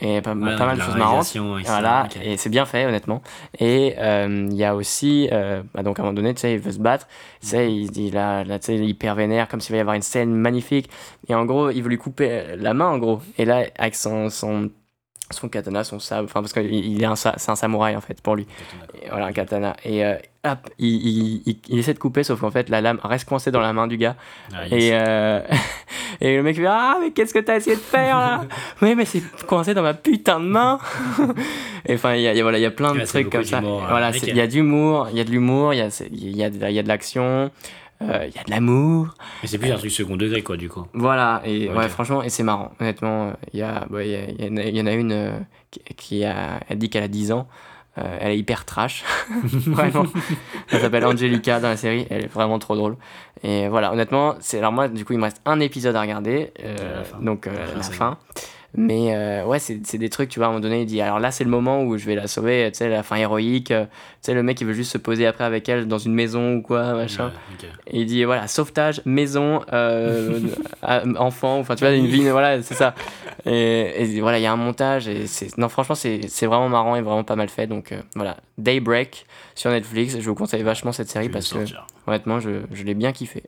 Et pas, Ouais, pas mal de choses marrantes. Voilà, et c'est bien fait, honnêtement. Et euh, il y a aussi, euh, bah, donc à un moment donné, tu sais, il veut se battre, tu sais, il, il, a, là, tu sais, hyper vénère, comme s'il va y avoir une scène magnifique. Et en gros, il veut lui couper la main, en gros. Et là, avec son, son, son katana, son sabre, enfin, parce qu'il il est un, c'est un samouraï, en fait, pour lui. Voilà, un katana. Et euh, hop, il, il, il, il essaie de couper, sauf qu'en fait, la lame reste coincée dans la main du gars. Ah, yes. Et, euh, et le mec fait Ah, mais qu'est-ce que t'as essayé de faire là Oui, mais c'est coincé dans ma putain de main Et enfin, il y a, y a- voilà, y a plein de trucs comme ça. hein. Voilà, il y a d'humour, il y a de l'humour, il y a, y, a, de- il y a de l'action, euh, il y a de l'amour. Mais c'est plus un truc second degré, quoi, du coup. Voilà, et ouais, franchement, et c'est marrant. Honnêtement, euh, il y, a, bah, y, a- il y en a- il y en a une euh, qui, qui a, elle dit qu'elle a 10 ans. Euh, elle est hyper trash, [LAUGHS] vraiment. Elle s'appelle Angelica dans la série, elle est vraiment trop drôle. Et voilà, honnêtement, c'est alors moi, du coup, il me reste un épisode à regarder, euh, La fin. donc euh, La fin, la fin. Mais euh, ouais, c'est des trucs, tu vois, à un moment donné, il dit alors là, c'est le moment où je vais la sauver, tu sais, la fin héroïque. euh, Tu sais, le mec, il veut juste se poser après avec elle dans une maison ou quoi, machin. Ouais. Et il dit voilà, sauvetage, maison, euh, [LAUGHS] enfant, enfin tu vois, une vie, voilà, c'est ça. Et, et voilà, il y a un montage et. Non, franchement, c'est vraiment marrant et vraiment pas mal fait. Donc euh, voilà, Daybreak sur Netflix, je vous conseille vachement cette série parce que honnêtement, je, je l'ai bien kiffé.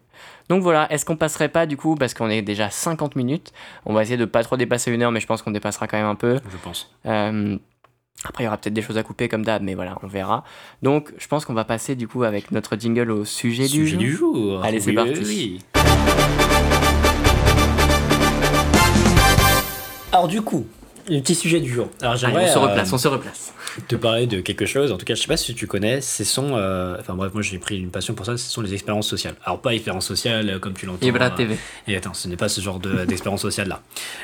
Donc voilà, est-ce qu'on passerait pas du coup, parce qu'on est déjà 50 minutes, on va essayer de pas trop dépasser une heure, mais je pense qu'on dépassera quand même un peu. Je pense. Euh, après, il y aura peut-être des choses à couper comme d'hab, mais voilà, on verra. Donc, je pense qu'on va passer du coup avec notre jingle au sujet, du Sujet jour. du jour. Allez, c'est parti. oui, oui. Alors du coup, le petit sujet du jour. Alors j'aimerais on se euh, replace, on se replace. te parler de quelque chose. En tout cas, je sais pas si tu connais. Ce sont, euh, enfin bref, moi j'ai pris une passion pour ça. Ce sont les expériences sociales. Alors pas expériences sociales euh, comme tu l'entends. Ibra euh, TV. Et attends, ce n'est pas ce genre de- [LAUGHS] d'expérience sociale là.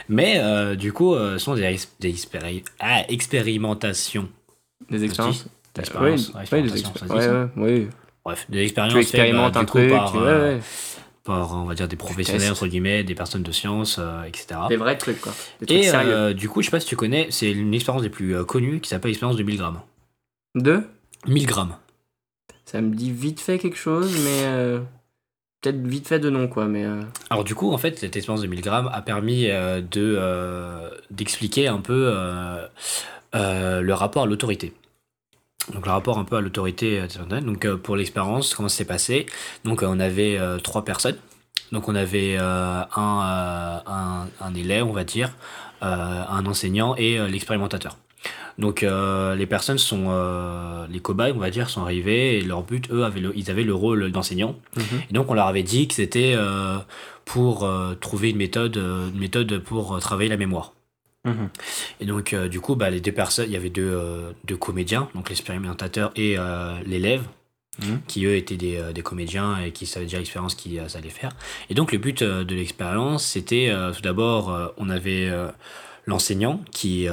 Mais euh, du coup, euh, ce sont des, des expéri- ah, expérimentations. Des expériences? Des Oui, expériences. oui, Ouais. Bref, des expériences. Tu expérimentes un truc, par, tu- euh. Par, on va dire, des professionnels, entre guillemets, des personnes de science, euh, etc. Des vrais trucs, quoi. Des trucs Et sérieux. euh, du coup, je sais pas si tu connais, c'est une expérience des plus euh, connues qui s'appelle l'expérience de 1000 grammes. Deux 1000 grammes. Ça me dit vite fait quelque chose, mais. Peut-être vite fait de nom, quoi, mais. euh, Alors du coup, en fait, cette expérience de 1000 grammes a permis euh, de euh, d'expliquer un peu le rapport à l'autorité. Donc le rapport un peu à l'autorité. euh, Donc euh, pour l'expérience, comment ça s'est passé? Donc euh, on avait trois personnes. Donc on avait un, un, un élève, on va dire, un enseignant et l'expérimentateur. Donc euh, les personnes sont, euh, les cobayes, on va dire, sont arrivés et leur but, eux, avaient le, ils avaient le rôle d'enseignant. Et donc on leur avait dit que c'était euh, pour trouver une méthode, une méthode pour travailler la mémoire. Et donc euh, du coup, bah, les deux personnes, il y avait deux, euh, deux comédiens, donc l'expérimentateur et euh, l'élève, Mhm. qui eux étaient des, des comédiens et qui savaient déjà l'expérience qu'ils allaient faire. Et donc le but de l'expérience, c'était tout d'abord, on avait l'enseignant qui,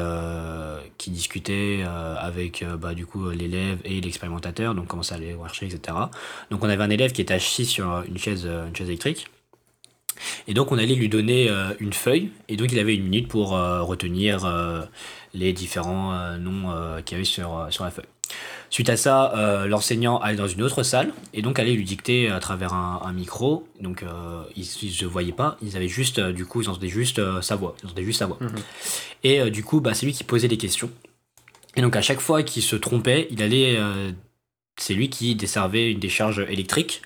qui discutait avec bah, du coup l'élève et l'expérimentateur, donc comment ça allait marcher, etc. Donc on avait un élève qui était assis sur une chaise, une chaise électrique. Et donc on allait lui donner euh, une feuille, et donc il avait une minute pour euh, retenir euh, les différents noms qu'il y avait sur, sur la feuille. Suite à ça, euh, l'enseignant allait dans une autre salle, et donc allait lui dicter à travers un, un micro. Donc euh, ils ne se voyaient pas, ils avaient juste, euh, du coup, ils entendaient juste sa voix. Ils juste sa voix. Mhm. Et du coup, bah, c'est lui qui posait les questions. Et donc à chaque fois qu'il se trompait, il allait, c'est lui qui desservait une décharge électrique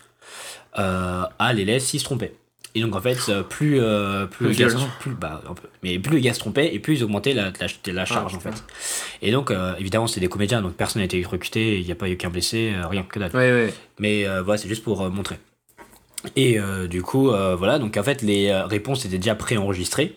à l'élève s'il se trompait. Et donc en fait, euh, plus, euh, plus, le plus, bah, un peu. Mais plus le se trompait, et plus ils augmentaient la, la, la charge en fait. Et donc euh, évidemment, c'est des comédiens, donc personne n'a été électrocuté, il n'y a pas eu aucun blessé, euh, rien que dalle. Ouais, ouais. Mais voilà, c'est juste pour montrer. Et du coup, voilà, donc en fait, les réponses étaient déjà préenregistrées.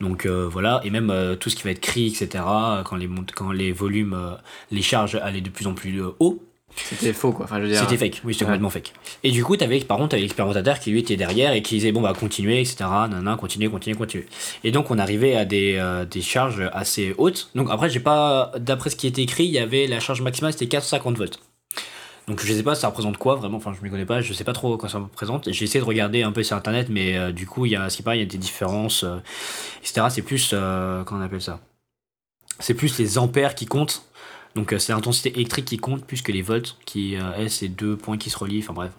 Donc voilà, et même tout ce qui va être cri, etc., quand les, quand les volumes, les charges allaient de plus en plus haut, C'était faux, quoi. Enfin, je veux dire. c'était fake, oui, c'était Ouais. complètement fake. Et du coup, avais, par contre, t'avais l'expérimentateur qui lui était derrière et qui disait, bon, bah, continuez, etc., nanana, continuez, continuez, continuez. Et donc, on arrivait à des, euh, des charges assez hautes. Donc, après, j'ai pas, d'après ce qui était écrit, il y avait la charge maximale, c'était 450 volts. Donc je sais pas ça représente quoi vraiment, enfin je m'y connais pas, je sais pas trop quoi ça représente. J'ai essayé de regarder un peu sur internet, mais euh, du coup il y a ce qui paraît, il y a des différences, euh, etc. C'est plus comment on appelle ça? C'est plus les ampères qui comptent. Donc c'est l'intensité électrique qui compte plus que les volts, qui est c'est deux points qui se relient. Enfin bref,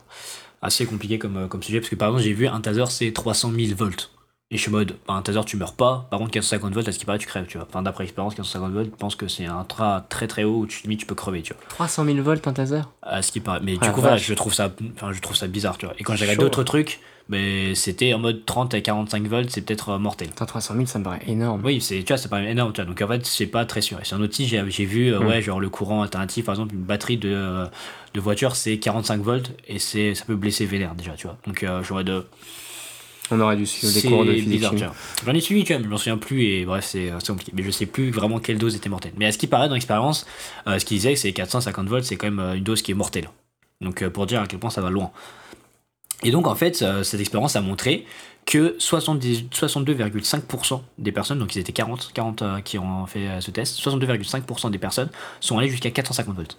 assez compliqué comme, comme sujet parce que par exemple j'ai vu un taser c'est 300 000 volts. Et je suis mode, bah, un taser, tu meurs pas. Par contre, 450 volts, à ce qui paraît, tu crèves, tu vois. Enfin, d'après expérience, 450 volts, je pense que c'est un tra très très haut où tu, limite, tu peux crever, tu vois. 300 000 volts, un taser? À ce qui paraît. Mais du coup, voilà, je trouve, ça, enfin, je trouve ça bizarre, tu vois. Et quand j'ai regardé d'autres trucs, mais c'était en mode 30 à 45 volts, c'est peut-être euh, mortel. 300 000, ça me paraît énorme. Oui, c'est, tu vois, ça paraît énorme, tu vois. Donc en fait, c'est pas très sûr. Et sur un outil, j'ai, j'ai vu, euh, hmm. ouais, genre le courant alternatif, par exemple, une batterie de, euh, de voiture, c'est 45 volts et c'est, ça peut blesser vénère déjà, tu vois. Donc j'aurais de. On aurait dû suivre des cours de physique. J'en ai suivi, tu vois, mais je m'en souviens plus et bref, c'est compliqué. Mais je sais plus vraiment quelle dose était mortelle. Mais à ce qui paraît dans l'expérience, euh, ce qu'il disait, c'est 450 volts, c'est quand même une dose qui est mortelle. Donc pour dire à quel point ça va loin. Et donc en fait, cette expérience a montré que 62,5% des personnes, donc ils étaient 40, 40 qui ont fait ce test, 62,5% des personnes sont allées jusqu'à 450 volts.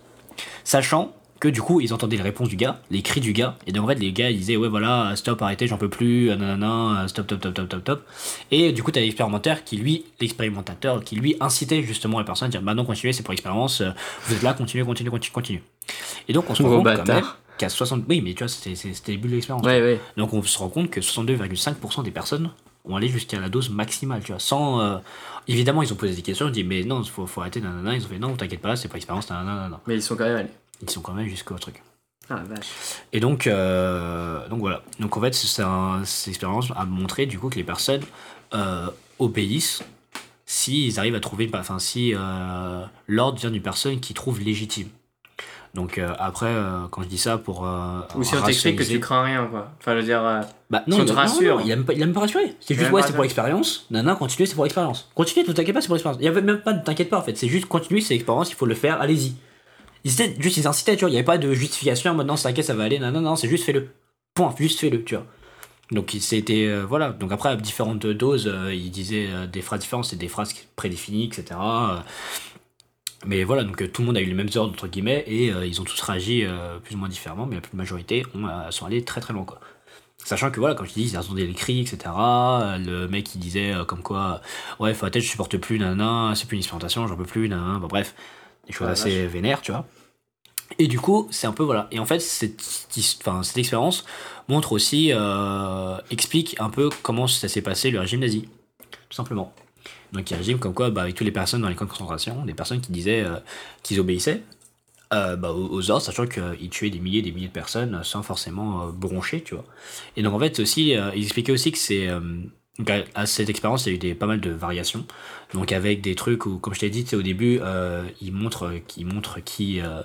Sachant que du coup ils entendaient les réponses du gars, les cris du gars, et donc en fait les gars ils disaient ouais voilà stop arrêtez j'en peux plus, nanana, stop stop stop stop stop stop, et du coup t'as l'expérimentateur qui lui, l'expérimentateur qui lui incitait justement la personne à dire bah non continuez c'est pour l'expérience, vous êtes là continuez continuez continuez continuez. Et donc on se rend compte quand qu'à 60, oui mais tu vois c'était le début de l'expérience. Donc on se rend compte que 62,5% des personnes ont allé jusqu'à la dose maximale, tu vois, sans... Euh, évidemment, ils ont posé des questions, ils ont dit, mais non, il faut, faut arrêter, nanana, ils ont fait, non, t'inquiète pas, c'est pas l'expérience, nanana. Mais ils sont quand même allés ils sont quand même jusqu'au truc. Ah, vache. Et donc, euh, donc voilà. Donc en fait, cette expérience a montré du coup que les personnes euh, obéissent s'ils arrivent à trouver, enfin si euh, l'ordre vient d'une personne qui trouve légitime. Donc après, quand je dis ça pour. Ou si on t'explique que tu crains rien, quoi. Enfin, je veux dire. bah non, il, te rassure. il aime pas, il aime pas rassurer. C'est juste, ouais, c'est pour l'expérience. Non, non, continuez, c'est pour l'expérience. Continuez, ne t'inquiète pas, c'est pour l'expérience. Il y avait même pas, ne t'inquiète pas en fait. C'est juste continuer, c'est l'expérience, il faut le faire, allez-y. Ils étaient juste, ils incitaient, tu vois. Il n'y avait pas de justification. Maintenant, c'est t'inquiète, ça va aller. Non, non, non, c'est juste fais-le. Point, juste fais-le, tu vois. Donc, c'était. Euh, voilà. Donc, après, à différentes doses, euh, il disait euh, des phrases différentes, c'est des phrases prédéfinies, etc. mais voilà, donc tout le monde a eu les mêmes ordres, entre guillemets, et ils ont tous réagi plus ou moins différemment, mais la plus majorité ont, sont allés très très loin, quoi. Sachant que voilà, comme je dis, ils attendaient les cris, etc. Le mec il disait comme quoi, ouais, faut la tête, je supporte plus, nanana, c'est plus une expérimentation, j'en peux plus, nanana, bon, bref des choses assez vénères, tu vois. Et du coup, c'est un peu voilà. Et en fait, cette, enfin, cette expérience montre aussi, euh, explique un peu comment ça s'est passé le régime nazi, tout simplement. Donc, il régime comme quoi, bah, avec toutes les personnes dans les camps de concentration, des personnes qui disaient euh, qu'ils obéissaient euh, bah, aux ordres, sachant qu'ils tuaient des milliers et des milliers de personnes sans forcément broncher, tu vois. Et donc, en fait, aussi, il expliquait aussi que c'est à, cette expérience, il y a eu des, pas mal de variations. Donc avec des trucs où, comme je t'ai dit, au début, euh, il montre, qui montre qui, euh,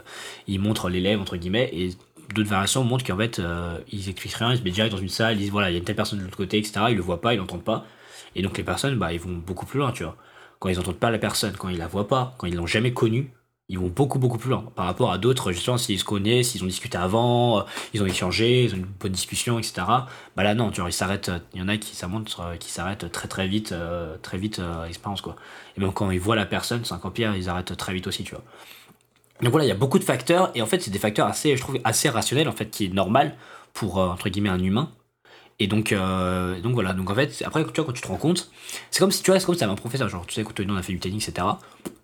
il montre l'élève entre guillemets, et d'autres variations montrent qu'en fait, euh, ils expliquent rien, ils se mettent direct dans une salle, ils disent voilà, il y a une telle personne de l'autre côté, etc. Ils le voient pas, ils l'entendent pas, et donc les personnes, bah, ils vont beaucoup plus loin, tu vois. Quand ils entendent pas la personne, quand ils la voient pas, quand ils l'ont jamais connue, ils vont beaucoup beaucoup plus loin par rapport à d'autres justement s'ils se connaissent s'ils ont discuté avant euh, ils ont échangé ils ont une bonne discussion etc bah là non tu vois ils s'arrêtent il y en a qui euh, qui s'arrêtent très très vite euh, très vite à l'expérience quoi. Et même quand ils voient la personne c'est un pire ils arrêtent très vite aussi tu vois. Donc voilà il y a beaucoup de facteurs et en fait c'est des facteurs assez je trouve assez rationnels en fait qui est normal pour entre guillemets un humain et donc, euh, donc voilà, donc en fait, après, tu vois, quand tu te rends compte, c'est comme si tu vois, c'est comme si un professeur, genre, tu sais, quand on a fait du tennis, etc.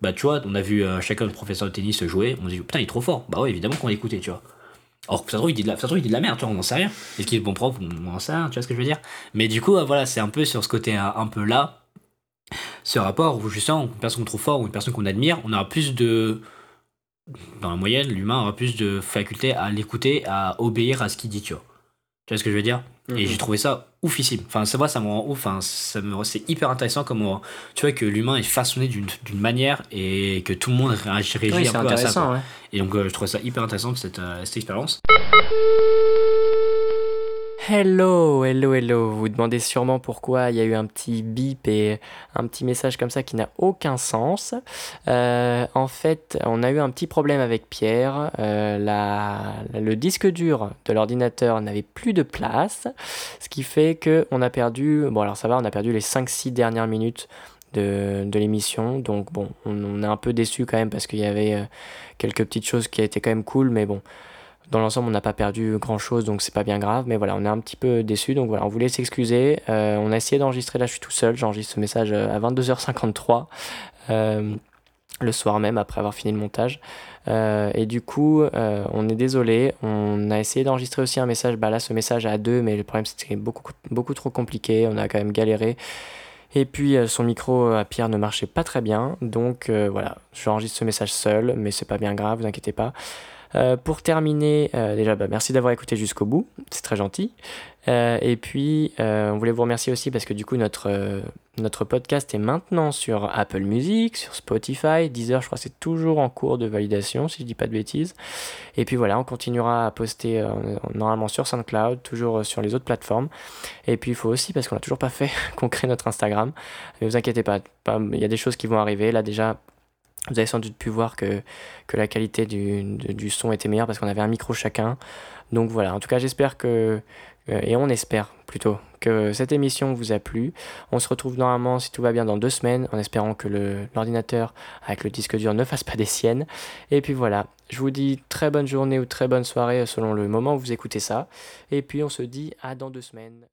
Bah, tu vois, on a vu euh, chacun notre professeur de tennis jouer, on se dit, putain, il est trop fort. Bah, ouais, évidemment qu'on l'écoutait, tu vois. Or, ça se trouve, il dit de la, ça il dit de la merde, tu vois, on n'en sait rien. Est-ce qu'il est bon prof On n'en sait rien, tu vois ce que je veux dire? Mais du coup, euh, voilà, c'est un peu sur ce côté un, peu là, ce rapport où justement, une personne qu'on trouve fort ou une personne qu'on admire, on aura plus de. Dans la moyenne, l'humain aura plus de faculté à l'écouter, à obéir à ce qu'il dit, tu vois. Tu vois ce que je veux dire Et j'ai mhm. trouvé ça oufissime. Enfin, ça, ça me rend ouf. Enfin, ça me, c'est hyper intéressant comment tu vois que l'humain est façonné d'une, manière et que tout le monde réagit, un peu à ça. Et donc, euh, je trouve ça hyper intéressant cette, euh, cette expérience. Hello, hello, hello. Vous vous demandez sûrement pourquoi il y a eu un petit bip et un petit message comme ça qui n'a aucun sens. Euh, en fait, on a eu un petit problème avec Pierre. Euh, le disque dur de l'ordinateur n'avait plus de place, ce qui fait que on a perdu. Bon, alors ça va, on a perdu les 5-6 dernières minutes de, l'émission. Donc bon, on, est un peu déçu quand même parce qu'il y avait euh, quelques petites choses qui étaient quand même cool, mais bon dans l'ensemble, on n'a pas perdu grand chose, donc c'est pas bien grave. Mais voilà, on est un petit peu déçu. Donc voilà, on voulait s'excuser. Euh, on a essayé d'enregistrer. Là, je suis tout seul. J'enregistre ce message euh, à 22h53. Euh, le soir même après avoir fini le montage. et du coup, on est désolé. On a essayé d'enregistrer aussi un message. Bah là, ce message à deux, mais le problème c'était beaucoup, beaucoup trop compliqué. On a quand même galéré. Et puis son micro à Pierre ne marchait pas très bien. Donc voilà, j'enregistre ce message seul, mais c'est pas bien grave, vous inquiétez pas. Euh, pour terminer, euh, déjà, bah, merci d'avoir écouté jusqu'au bout, c'est très gentil. Euh, et puis, on voulait vous remercier aussi parce que du coup, notre, podcast est maintenant sur Apple Music, sur Spotify, Deezer, je crois que c'est toujours en cours de validation, si je dis pas de bêtises. Et puis voilà, on continuera à poster normalement sur SoundCloud, toujours sur les autres plateformes. Et puis, il faut aussi, parce qu'on n'a toujours pas fait, [LAUGHS] qu'on crée notre Instagram. Mais vous inquiétez pas, il y a des choses qui vont arriver. Là, déjà, vous avez sans doute pu voir que, la qualité du, du son était meilleure parce qu'on avait un micro chacun. Donc voilà, en tout cas j'espère que, euh, et on espère plutôt, que cette émission vous a plu. On se retrouve normalement, si tout va bien, dans deux semaines, en espérant que l'ordinateur avec le disque dur ne fasse pas des siennes. Et puis voilà, je vous dis très bonne journée ou très bonne soirée selon le moment où vous écoutez ça. Et puis on se dit à dans deux semaines.